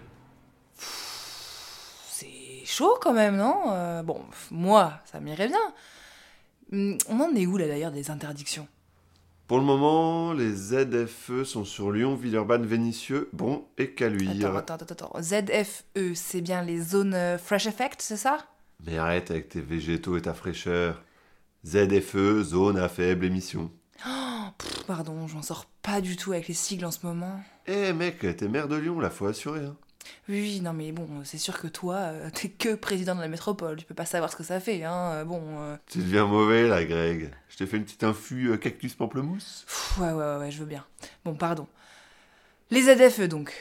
C'est chaud quand même, non? Euh, Bon, moi, ça m'irait bien. Hum, On en est où là d'ailleurs des interdictions? Pour le moment, les ZFE sont sur Lyon, Villeurbanne, Vénissieux, Bron et Caluire. Attends, attends, attends, attends. ZFE, c'est bien les zones euh, Fresh Effect, c'est ça? Mais arrête avec tes végétaux et ta fraîcheur. ZFE, zone à faible émission. Oh, pff, Pardon, j'en sors pas du tout avec les sigles en ce moment. Eh mec, t'es maire de Lyon, là, faut assurer. Hein. Oui, oui, non mais bon, c'est sûr que toi, euh, t'es que président de la métropole, tu peux pas savoir ce que ça fait, hein. euh, Bon, euh, Tu deviens mauvais là, Greg. Je t'ai fait une petite infu cactus pamplemousse. pff, ouais, ouais, ouais, ouais, je veux bien. Bon, pardon. Les ZFE donc.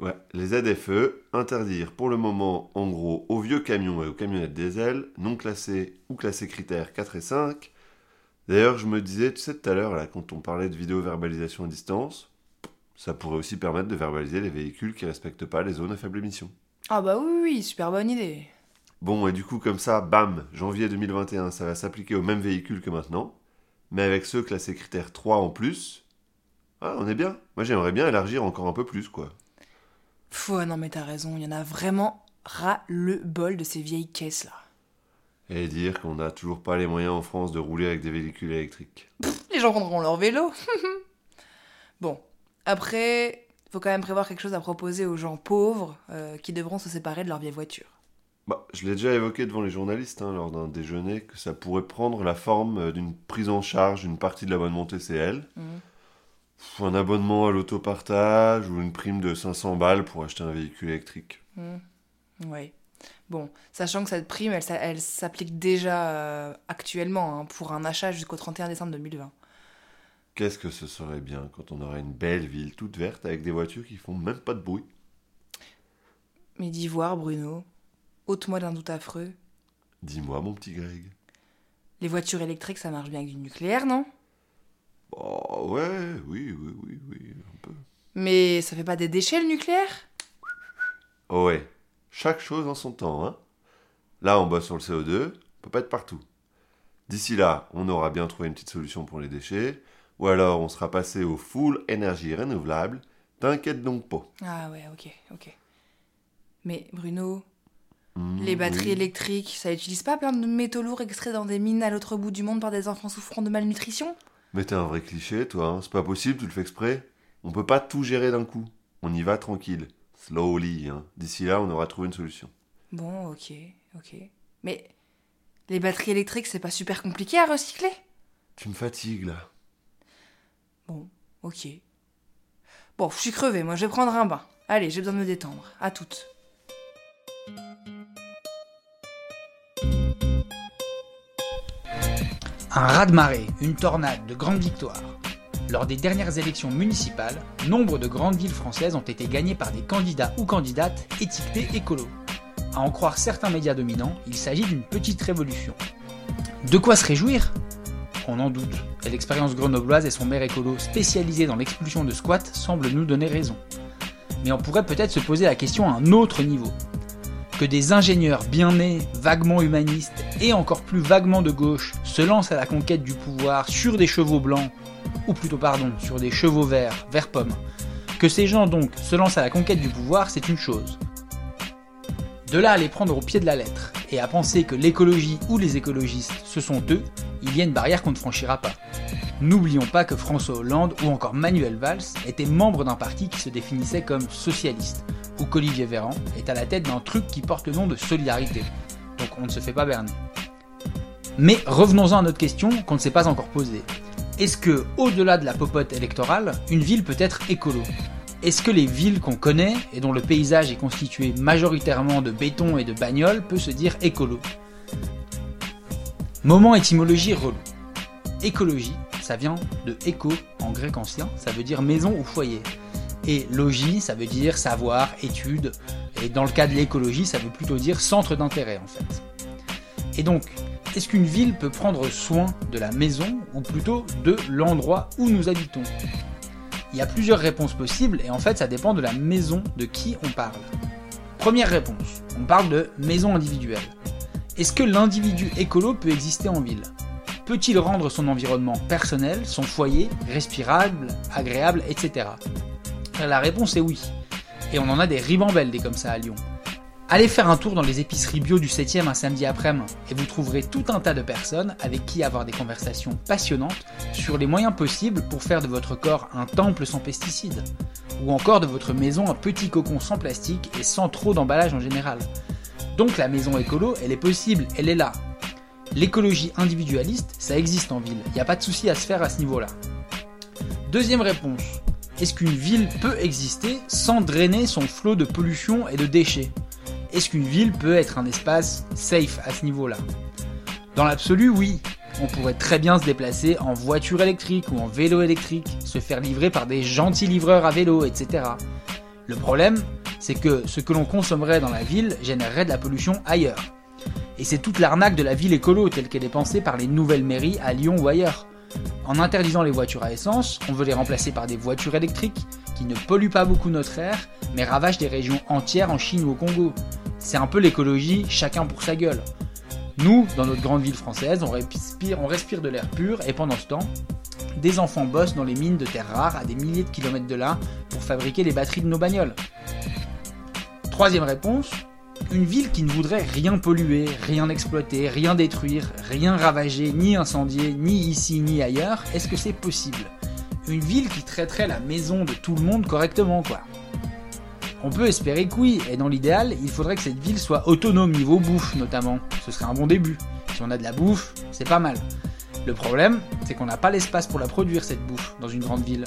Ouais, les ZFE, interdire pour le moment, en gros, aux vieux camions et aux camionnettes diesel, non classés ou classés critères 4 et 5. D'ailleurs, je me disais, tu sais, tout à l'heure, là, quand on parlait de vidéo-verbalisation à distance, ça pourrait aussi permettre de verbaliser les véhicules qui respectent pas les zones à faible émission. Ah bah oui, oui, super bonne idée. Bon, et du coup, comme ça, bam, janvier 2021, ça va s'appliquer aux mêmes véhicules que maintenant, mais avec ceux classés critères 3 en plus. Ah, on est bien. Moi, j'aimerais bien élargir encore un peu plus, quoi. Ouais, non mais t'as raison, il y en a vraiment ras le bol de ces vieilles caisses là. Et dire qu'on n'a toujours pas les moyens en France de rouler avec des véhicules électriques. Les gens prendront leur vélo. bon, après, faut quand même prévoir quelque chose à proposer aux gens pauvres euh, qui devront se séparer de leur vieille voiture. Bah, je l'ai déjà évoqué devant les journalistes hein, lors d'un déjeuner que ça pourrait prendre la forme euh, d'une prise en charge d'une partie de l'abonnement TCL, Mhm. Un abonnement à l'autopartage ou une prime de 500 balles pour acheter un véhicule électrique. Hmm, Ouais. Bon, sachant que cette prime, elle s'applique déjà euh, actuellement hein, pour un achat jusqu'au 31 décembre 2020. Qu'est-ce que ce serait bien quand on aurait une belle ville toute verte avec des voitures qui font même pas de bruit? Mais d'y voir, Bruno, ôte-moi d'un doute affreux. Dis-moi, mon petit Greg. Les voitures électriques, ça marche bien avec du nucléaire, non? Oh, ouais, oui, oui, oui, oui, un peu. Mais ça fait pas des déchets, le nucléaire? Oh ouais, chaque chose en son temps, hein. Là, on bosse sur le CO2, on peut pas être partout. D'ici là, on aura bien trouvé une petite solution pour les déchets, ou alors on sera passé au full énergie renouvelable. T'inquiète donc pas. Ah ouais, ok, ok. Mais Bruno, Hmm, les batteries oui. électriques, ça utilise pas plein de métaux lourds extraits dans des mines à l'autre bout du monde par des enfants souffrant de malnutrition? Mais t'es un vrai cliché, toi, hein. c'est pas possible, tu le fais exprès. On peut pas tout gérer d'un coup. On y va tranquille, slowly. Hein. D'ici là, on aura trouvé une solution. Bon, ok, ok. Mais les batteries électriques, c'est pas super compliqué à recycler? Tu me fatigues là. Bon, ok. Bon, je suis crevée, moi je vais prendre un bain. Allez, j'ai besoin de me détendre. À toutes. Un raz-de-marée, une tornade de grandes victoires. Lors des dernières élections municipales, nombre de grandes villes françaises ont été gagnées par des candidats ou candidates étiquetés écolos. À en croire certains médias dominants, il s'agit d'une petite révolution. De quoi se réjouir? On en doute, et l'expérience grenobloise et son maire écolo spécialisé dans l'expulsion de squats semblent nous donner raison. Mais on pourrait peut-être se poser la question à un autre niveau. Que des ingénieurs bien nés, vaguement humanistes et encore plus vaguement de gauche se lancent à la conquête du pouvoir sur des chevaux blancs, ou plutôt pardon, sur des chevaux verts, vert pomme. Que ces gens donc se lancent à la conquête du pouvoir, c'est une chose. De là à les prendre au pied de la lettre, et à penser que l'écologie ou les écologistes, ce sont eux, il y a une barrière qu'on ne franchira pas. N'oublions pas que François Hollande ou encore Manuel Valls étaient membres d'un parti qui se définissait comme socialiste, ou qu'Olivier Véran est à la tête d'un truc qui porte le nom de solidarité. Donc on ne se fait pas berner. Mais revenons-en à notre question qu'on ne s'est pas encore posée. Est-ce que, au-delà de la popote électorale, une ville peut être écolo? Est-ce que les villes qu'on connaît et dont le paysage est constitué majoritairement de béton et de bagnoles peut se dire écolo? Moment étymologie relou. Écologie, ça vient de écho en grec ancien, ça veut dire maison ou foyer. Et logis, ça veut dire savoir, étude Et dans le cas de l'écologie, ça veut plutôt dire centre d'intérêt en fait. Et donc, est-ce qu'une ville peut prendre soin de la maison ou plutôt de l'endroit où nous habitons? Il y a plusieurs réponses possibles et en fait ça dépend de la maison de qui on parle. Première réponse, on parle de maison individuelle. Est-ce que l'individu écolo peut exister en ville? Peut-il rendre son environnement personnel, son foyer, respirable, agréable, etc. La réponse est oui. Et on en a des ribambelles des comme ça à Lyon. Allez faire un tour dans les épiceries bio du 7ème un samedi après-midi et vous trouverez tout un tas de personnes avec qui avoir des conversations passionnantes sur les moyens possibles pour faire de votre corps un temple sans pesticides, ou encore de votre maison un petit cocon sans plastique et sans trop d'emballage en général. Donc la maison écolo, elle est possible, elle est là. L'écologie individualiste, ça existe en ville, il n'y a pas de souci à se faire à ce niveau-là. Deuxième réponse, est-ce qu'une ville peut exister sans drainer son flot de pollution et de déchets? Est-ce qu'une ville peut être un espace safe à ce niveau-là? Dans l'absolu, oui. On pourrait très bien se déplacer en voiture électrique ou en vélo électrique, se faire livrer par des gentils livreurs à vélo, etc. Le problème, c'est que ce que l'on consommerait dans la ville générerait de la pollution ailleurs. Et c'est toute l'arnaque de la ville écolo telle qu'elle est pensée par les nouvelles mairies à Lyon ou ailleurs. En interdisant les voitures à essence, on veut les remplacer par des voitures électriques qui ne polluent pas beaucoup notre air, mais ravagent des régions entières en Chine ou au Congo. C'est un peu l'écologie, chacun pour sa gueule. Nous, dans notre grande ville française, on respire, on respire de l'air pur et pendant ce temps, des enfants bossent dans les mines de terres rares à des milliers de kilomètres de là pour fabriquer les batteries de nos bagnoles. Troisième réponse, une ville qui ne voudrait rien polluer, rien exploiter, rien détruire, rien ravager, ni incendier, ni ici ni ailleurs, est-ce que c'est possible? Une ville qui traiterait la maison de tout le monde correctement, quoi. On peut espérer que oui, et dans l'idéal, il faudrait que cette ville soit autonome niveau bouffe notamment. Ce serait un bon début. Si on a de la bouffe, c'est pas mal. Le problème, c'est qu'on n'a pas l'espace pour la produire cette bouffe dans une grande ville.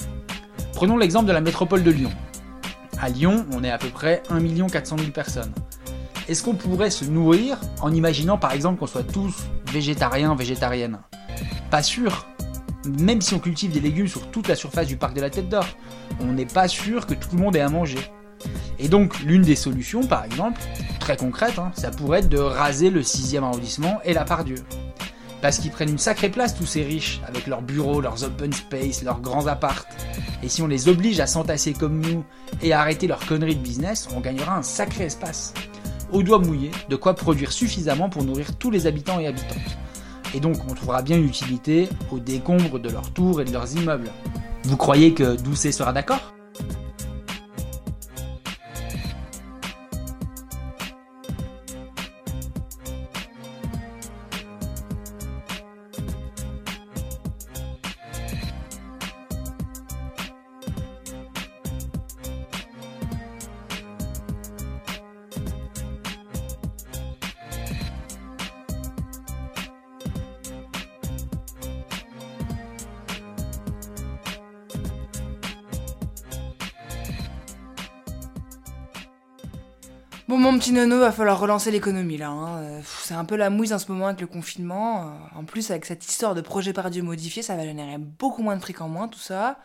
Prenons l'exemple de la métropole de Lyon. À Lyon, on est à peu près 1 400 000 personnes. Est-ce qu'on pourrait se nourrir en imaginant par exemple qu'on soit tous végétariens, végétariennes? Pas sûr. Même si on cultive des légumes sur toute la surface du parc de la Tête d'Or, on n'est pas sûr que tout le monde ait à manger. Et donc l'une des solutions, par exemple, très concrète, hein, ça pourrait être de raser le 6 arrondissement et la Pardieu. Parce qu'ils prennent une sacrée place tous ces riches, avec leurs bureaux, leurs open space, leurs grands appartes. Et si on les oblige à s'entasser comme nous et à arrêter leurs conneries de business, on gagnera un sacré espace. Au doigt mouillé, de quoi produire suffisamment pour nourrir tous les habitants et habitantes. Et donc on trouvera bien une utilité au décombre de leurs tours et de leurs immeubles. Vous croyez que Doucet sera d'accord? Mon petit nono, va falloir relancer l'économie là. hein. Euh, C'est un peu la mouise en ce moment avec le confinement. Euh, En plus, avec cette histoire de projet par Dieu modifié, ça va générer beaucoup moins de fric en moins, tout ça.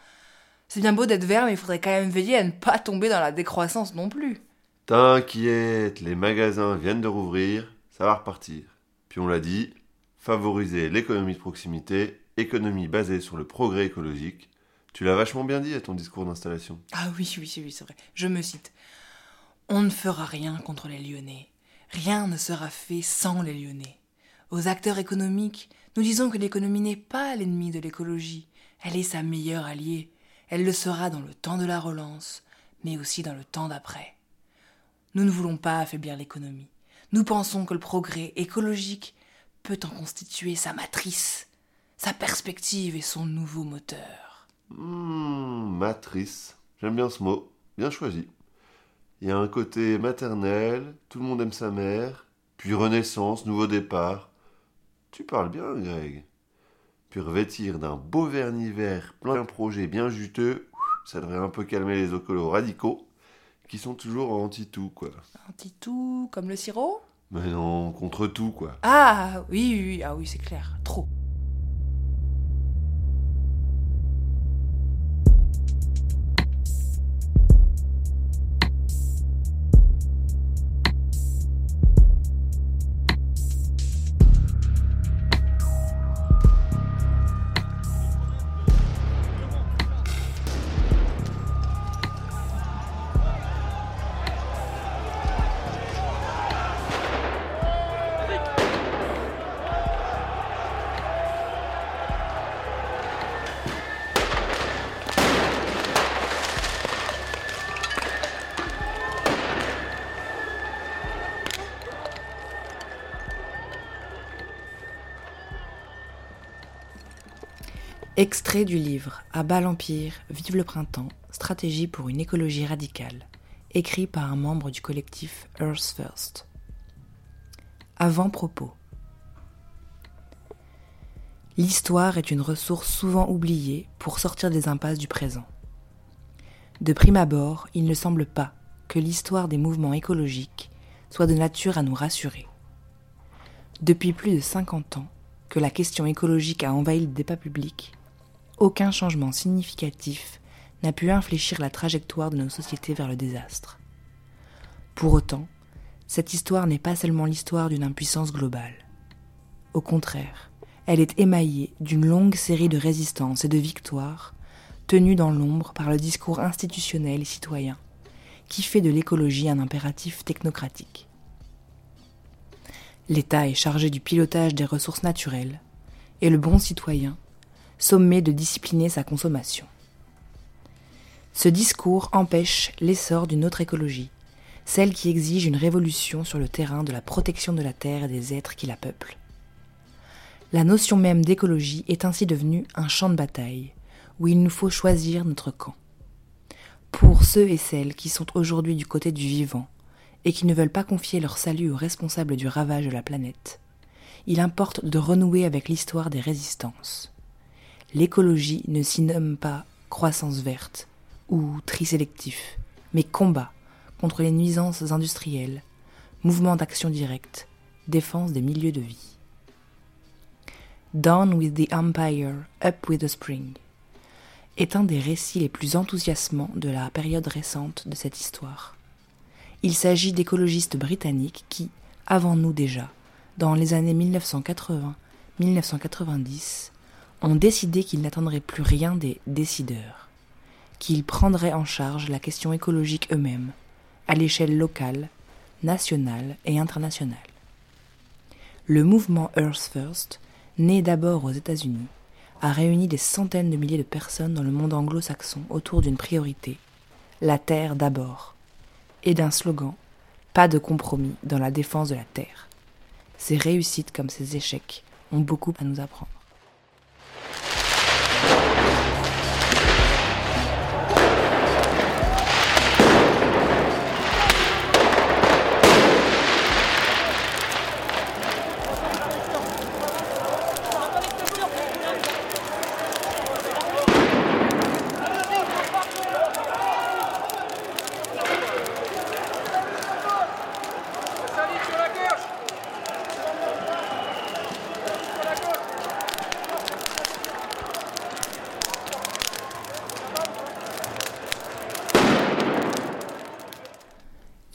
C'est bien beau d'être vert, mais il faudrait quand même veiller à ne pas tomber dans la décroissance non plus. T'inquiète, les magasins viennent de rouvrir, ça va repartir. Puis on l'a dit, favoriser l'économie de proximité, économie basée sur le progrès écologique. Tu l'as vachement bien dit à ton discours d'installation. Ah oui, oui, oui, c'est vrai. Je me cite. On ne fera rien contre les Lyonnais. Rien ne sera fait sans les Lyonnais. Aux acteurs économiques, nous disons que l'économie n'est pas l'ennemi de l'écologie. Elle est sa meilleure alliée. Elle le sera dans le temps de la relance, mais aussi dans le temps d'après. Nous ne voulons pas affaiblir l'économie. Nous pensons que le progrès écologique peut en constituer sa matrice, sa perspective et son nouveau moteur. Hmm, matrice. J'aime bien ce mot. Bien choisi. Il y a un côté maternel, tout le monde aime sa mère, puis renaissance, nouveau départ. Tu parles bien, Greg. Puis revêtir d'un beau vernis vert, plein de projets bien juteux, ça devrait un peu calmer les ocolos radicaux, qui sont toujours anti-tout, quoi. Anti-tout, comme le sirop? Mais non, contre tout, quoi. Ah oui, oui, oui, ah oui, c'est clair, trop. Extrait du livre À bas l'Empire, vive le printemps, stratégie pour une écologie radicale, écrit par un membre du collectif Earth First. Avant-propos. L'histoire est une ressource souvent oubliée pour sortir des impasses du présent. De prime abord, il ne semble pas que l'histoire des mouvements écologiques soit de nature à nous rassurer. Depuis plus de 50 ans que la question écologique a envahi le débat public, aucun changement significatif n'a pu infléchir la trajectoire de nos sociétés vers le désastre. Pour autant, cette histoire n'est pas seulement l'histoire d'une impuissance globale. Au contraire, elle est émaillée d'une longue série de résistances et de victoires tenues dans l'ombre par le discours institutionnel et citoyen, qui fait de l'écologie un impératif technocratique. L'État est chargé du pilotage des ressources naturelles, et le bon citoyen sommé de discipliner sa consommation. Ce discours empêche l'essor d'une autre écologie, celle qui exige une révolution sur le terrain de la protection de la Terre et des êtres qui la peuplent. La notion même d'écologie est ainsi devenue un champ de bataille, où il nous faut choisir notre camp. Pour ceux et celles qui sont aujourd'hui du côté du vivant, et qui ne veulent pas confier leur salut aux responsables du ravage de la planète, il importe de renouer avec l'histoire des résistances. L'écologie ne s'y nomme pas croissance verte ou tri sélectif, mais combat contre les nuisances industrielles, mouvement d'action directe, défense des milieux de vie. Down with the Empire, Up with the Spring est un des récits les plus enthousiasmants de la période récente de cette histoire. Il s'agit d'écologistes britanniques qui, avant nous déjà, dans les années 1980-1990, ont décidé qu'ils n'attendraient plus rien des décideurs, qu'ils prendraient en charge la question écologique eux-mêmes, à l'échelle locale, nationale et internationale. Le mouvement Earth First, né d'abord aux États-Unis, a réuni des centaines de milliers de personnes dans le monde anglo-saxon autour d'une priorité, la Terre d'abord, et d'un slogan Pas de compromis dans la défense de la Terre. Ces réussites comme ces échecs ont beaucoup à nous apprendre.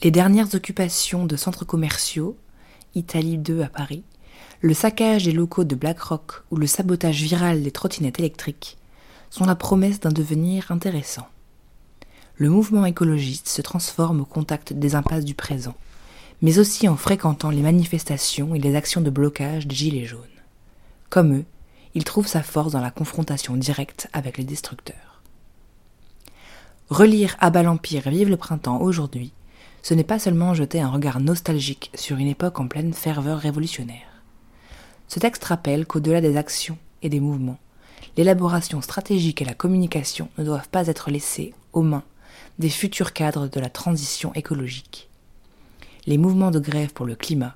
Les dernières occupations de centres commerciaux, Italie 2 à Paris, le saccage des locaux de BlackRock ou le sabotage viral des trottinettes électriques sont la promesse d'un devenir intéressant. Le mouvement écologiste se transforme au contact des impasses du présent, mais aussi en fréquentant les manifestations et les actions de blocage des Gilets jaunes. Comme eux, il trouve sa force dans la confrontation directe avec les destructeurs. Relire Abat l'Empire Vive le printemps aujourd'hui ce n'est pas seulement jeter un regard nostalgique sur une époque en pleine ferveur révolutionnaire. Ce texte rappelle qu'au-delà des actions et des mouvements, l'élaboration stratégique et la communication ne doivent pas être laissées aux mains des futurs cadres de la transition écologique. Les mouvements de grève pour le climat,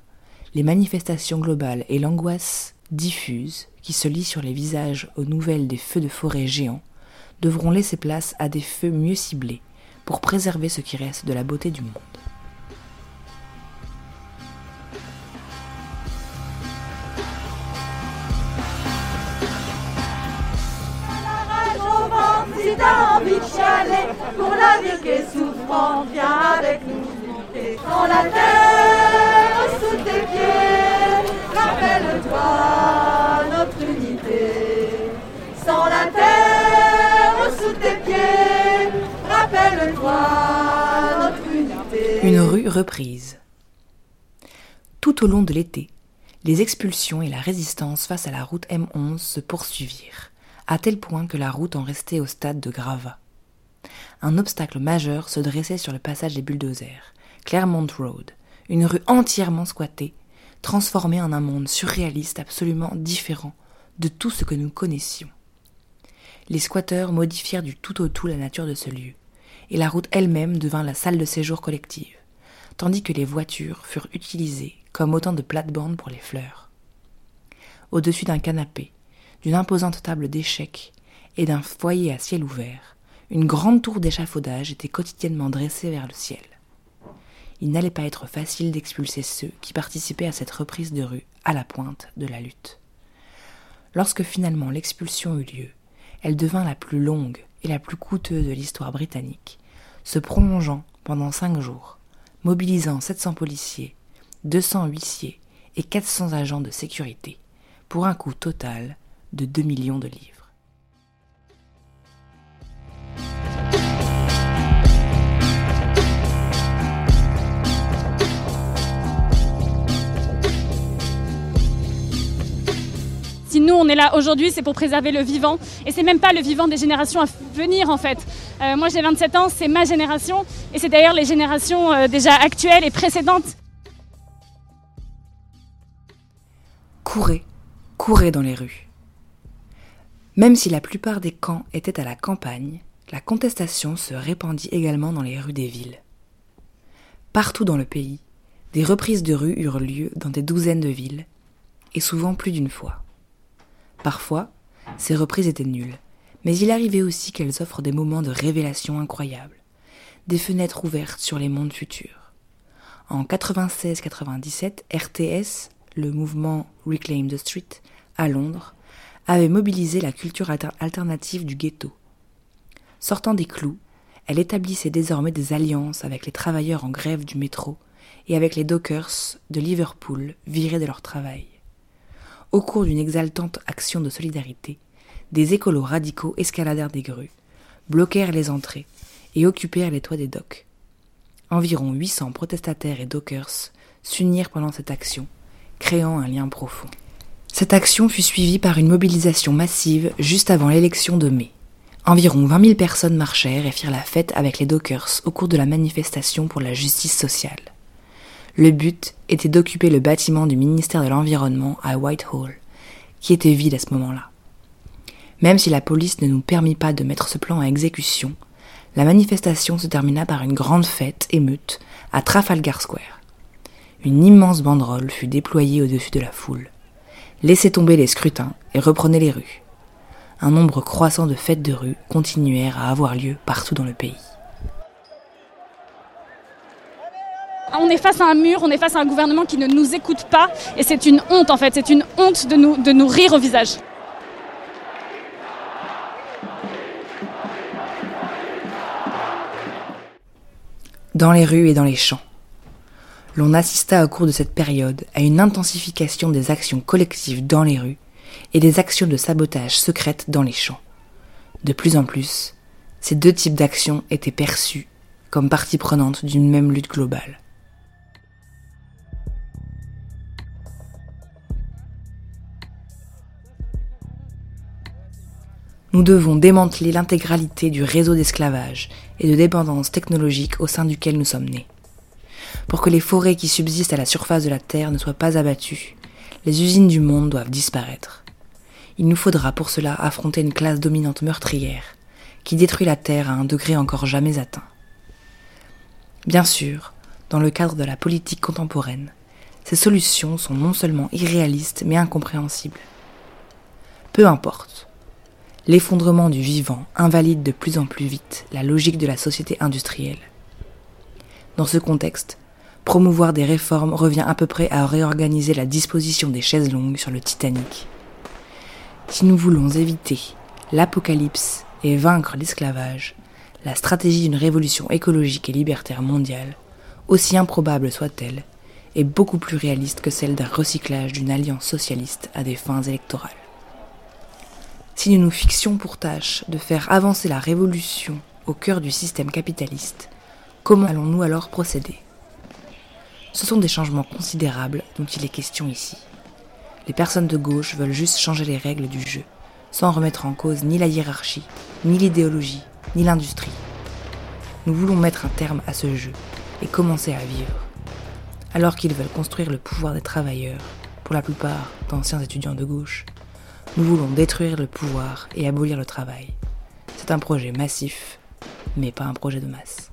les manifestations globales et l'angoisse diffuse qui se lit sur les visages aux nouvelles des feux de forêt géants devront laisser place à des feux mieux ciblés pour préserver ce qui reste de la beauté du monde. T'as envie de chialer pour la vie qui est souffrante, viens avec nous. Dans la terre sous tes pieds, rappelle-toi notre unité. Sans la terre sous tes pieds, rappelle-toi notre unité. Une rue reprise. Tout au long de l'été, les expulsions et la résistance face à la route M11 se poursuivirent à tel point que la route en restait au stade de gravat. Un obstacle majeur se dressait sur le passage des bulldozers, Claremont Road, une rue entièrement squattée, transformée en un monde surréaliste absolument différent de tout ce que nous connaissions. les squatteurs modifièrent du tout au tout la nature de ce lieu, et la route elle-même devint la salle de séjour collective, tandis que les voitures furent utilisées comme autant de plates-bandes pour les fleurs. Au-dessus d'un canapé, d'une imposante table d'échecs et d'un foyer à ciel ouvert, une grande tour d'échafaudage était quotidiennement dressée vers le ciel. Il n'allait pas être facile d'expulser ceux qui participaient à cette reprise de rue à la pointe de la lutte. Lorsque finalement l'expulsion eut lieu, elle devint la plus longue et la plus coûteuse de l'histoire britannique, se prolongeant pendant cinq jours, mobilisant 700 policiers, 200 huissiers et 400 agents de sécurité, pour un coût total de 2 millions de livres. Si nous on est là aujourd'hui, c'est pour préserver le vivant. Et c'est même pas le vivant des générations à venir en fait. Euh, moi j'ai 27 ans, c'est ma génération. Et c'est d'ailleurs les générations euh, déjà actuelles et précédentes. Courez, courez dans les rues. Même si la plupart des camps étaient à la campagne, la contestation se répandit également dans les rues des villes. Partout dans le pays, des reprises de rues eurent lieu dans des douzaines de villes, et souvent plus d'une fois. Parfois, ces reprises étaient nulles, mais il arrivait aussi qu'elles offrent des moments de révélation incroyables, des fenêtres ouvertes sur les mondes futurs. En 96-97, RTS, le mouvement Reclaim the Street, à Londres, avait mobilisé la culture alternative du ghetto. Sortant des clous, elle établissait désormais des alliances avec les travailleurs en grève du métro et avec les dockers de Liverpool virés de leur travail au cours d'une exaltante action de solidarité, des écolos radicaux escaladèrent des grues, bloquèrent les entrées et occupèrent les toits des docks. Environ 800 protestataires et dockers s'unirent pendant cette action, créant un lien profond. Cette action fut suivie par une mobilisation massive juste avant l'élection de mai. Environ 20 000 personnes marchèrent et firent la fête avec les dockers au cours de la manifestation pour la justice sociale. Le but était d'occuper le bâtiment du ministère de l'Environnement à Whitehall, qui était vide à ce moment-là. Même si la police ne nous permit pas de mettre ce plan à exécution, la manifestation se termina par une grande fête émeute à Trafalgar Square. Une immense banderole fut déployée au-dessus de la foule. Laissez tomber les scrutins et reprenez les rues. Un nombre croissant de fêtes de rue continuèrent à avoir lieu partout dans le pays. on est face à un mur, on est face à un gouvernement qui ne nous écoute pas et c'est une honte en fait, c'est une honte de nous, de nous rire au visage. Dans les rues et dans les champs, l'on assista au cours de cette période à une intensification des actions collectives dans les rues et des actions de sabotage secrètes dans les champs. De plus en plus, ces deux types d'actions étaient perçus comme partie prenante d'une même lutte globale. Nous devons démanteler l'intégralité du réseau d'esclavage et de dépendance technologique au sein duquel nous sommes nés. Pour que les forêts qui subsistent à la surface de la Terre ne soient pas abattues, les usines du monde doivent disparaître. Il nous faudra pour cela affronter une classe dominante meurtrière qui détruit la Terre à un degré encore jamais atteint. Bien sûr, dans le cadre de la politique contemporaine, ces solutions sont non seulement irréalistes mais incompréhensibles. Peu importe, l'effondrement du vivant invalide de plus en plus vite la logique de la société industrielle. Dans ce contexte, promouvoir des réformes revient à peu près à réorganiser la disposition des chaises longues sur le Titanic. Si nous voulons éviter l'apocalypse et vaincre l'esclavage, la stratégie d'une révolution écologique et libertaire mondiale, aussi improbable soit-elle, est beaucoup plus réaliste que celle d'un recyclage d'une alliance socialiste à des fins électorales. Si nous nous fixions pour tâche de faire avancer la révolution au cœur du système capitaliste, comment allons-nous alors procéder? Ce sont des changements considérables dont il est question ici. Les personnes de gauche veulent juste changer les règles du jeu, sans remettre en cause ni la hiérarchie, ni l'idéologie, ni l'industrie. Nous voulons mettre un terme à ce jeu et commencer à vivre. Alors qu'ils veulent construire le pouvoir des travailleurs, pour la plupart d'anciens étudiants de gauche, Nous voulons détruire le pouvoir et abolir le travail. C'est un projet massif, mais pas un projet de masse.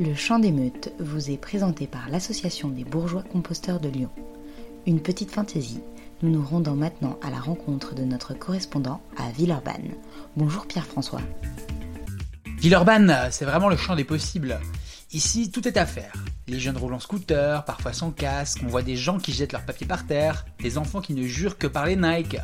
Le chant d'émeute vous est présenté par l'Association des bourgeois composteurs de Lyon. Une petite fantaisie, nous nous rendons maintenant à la rencontre de notre correspondant à Villeurbanne. Bonjour Pierre-François. Villeurbanne, c'est vraiment le champ des possibles. Ici, tout est à faire. Les jeunes roulent en scooter, parfois sans casque, on voit des gens qui jettent leurs papiers par terre, des enfants qui ne jurent que par les Nike.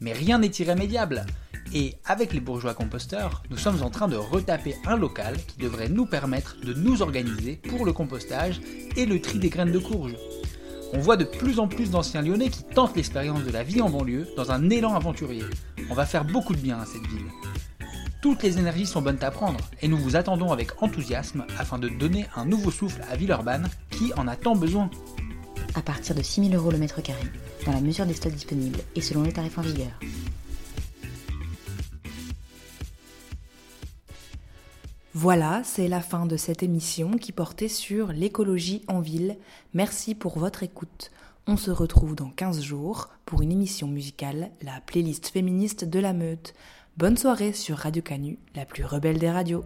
Mais rien n'est irrémédiable. Et avec les bourgeois composteurs, nous sommes en train de retaper un local qui devrait nous permettre de nous organiser pour le compostage et le tri des graines de courge. On voit de plus en plus d'anciens lyonnais qui tentent l'expérience de la vie en banlieue dans un élan aventurier. On va faire beaucoup de bien à cette ville. Toutes les énergies sont bonnes à prendre et nous vous attendons avec enthousiasme afin de donner un nouveau souffle à Villeurbanne qui en a tant besoin. À partir de 6000 euros le mètre carré, dans la mesure des stocks disponibles et selon les tarifs en vigueur. Voilà, c'est la fin de cette émission qui portait sur l'écologie en ville. Merci pour votre écoute. On se retrouve dans 15 jours pour une émission musicale, la playlist féministe de la meute. Bonne soirée sur Radio Canu, la plus rebelle des radios.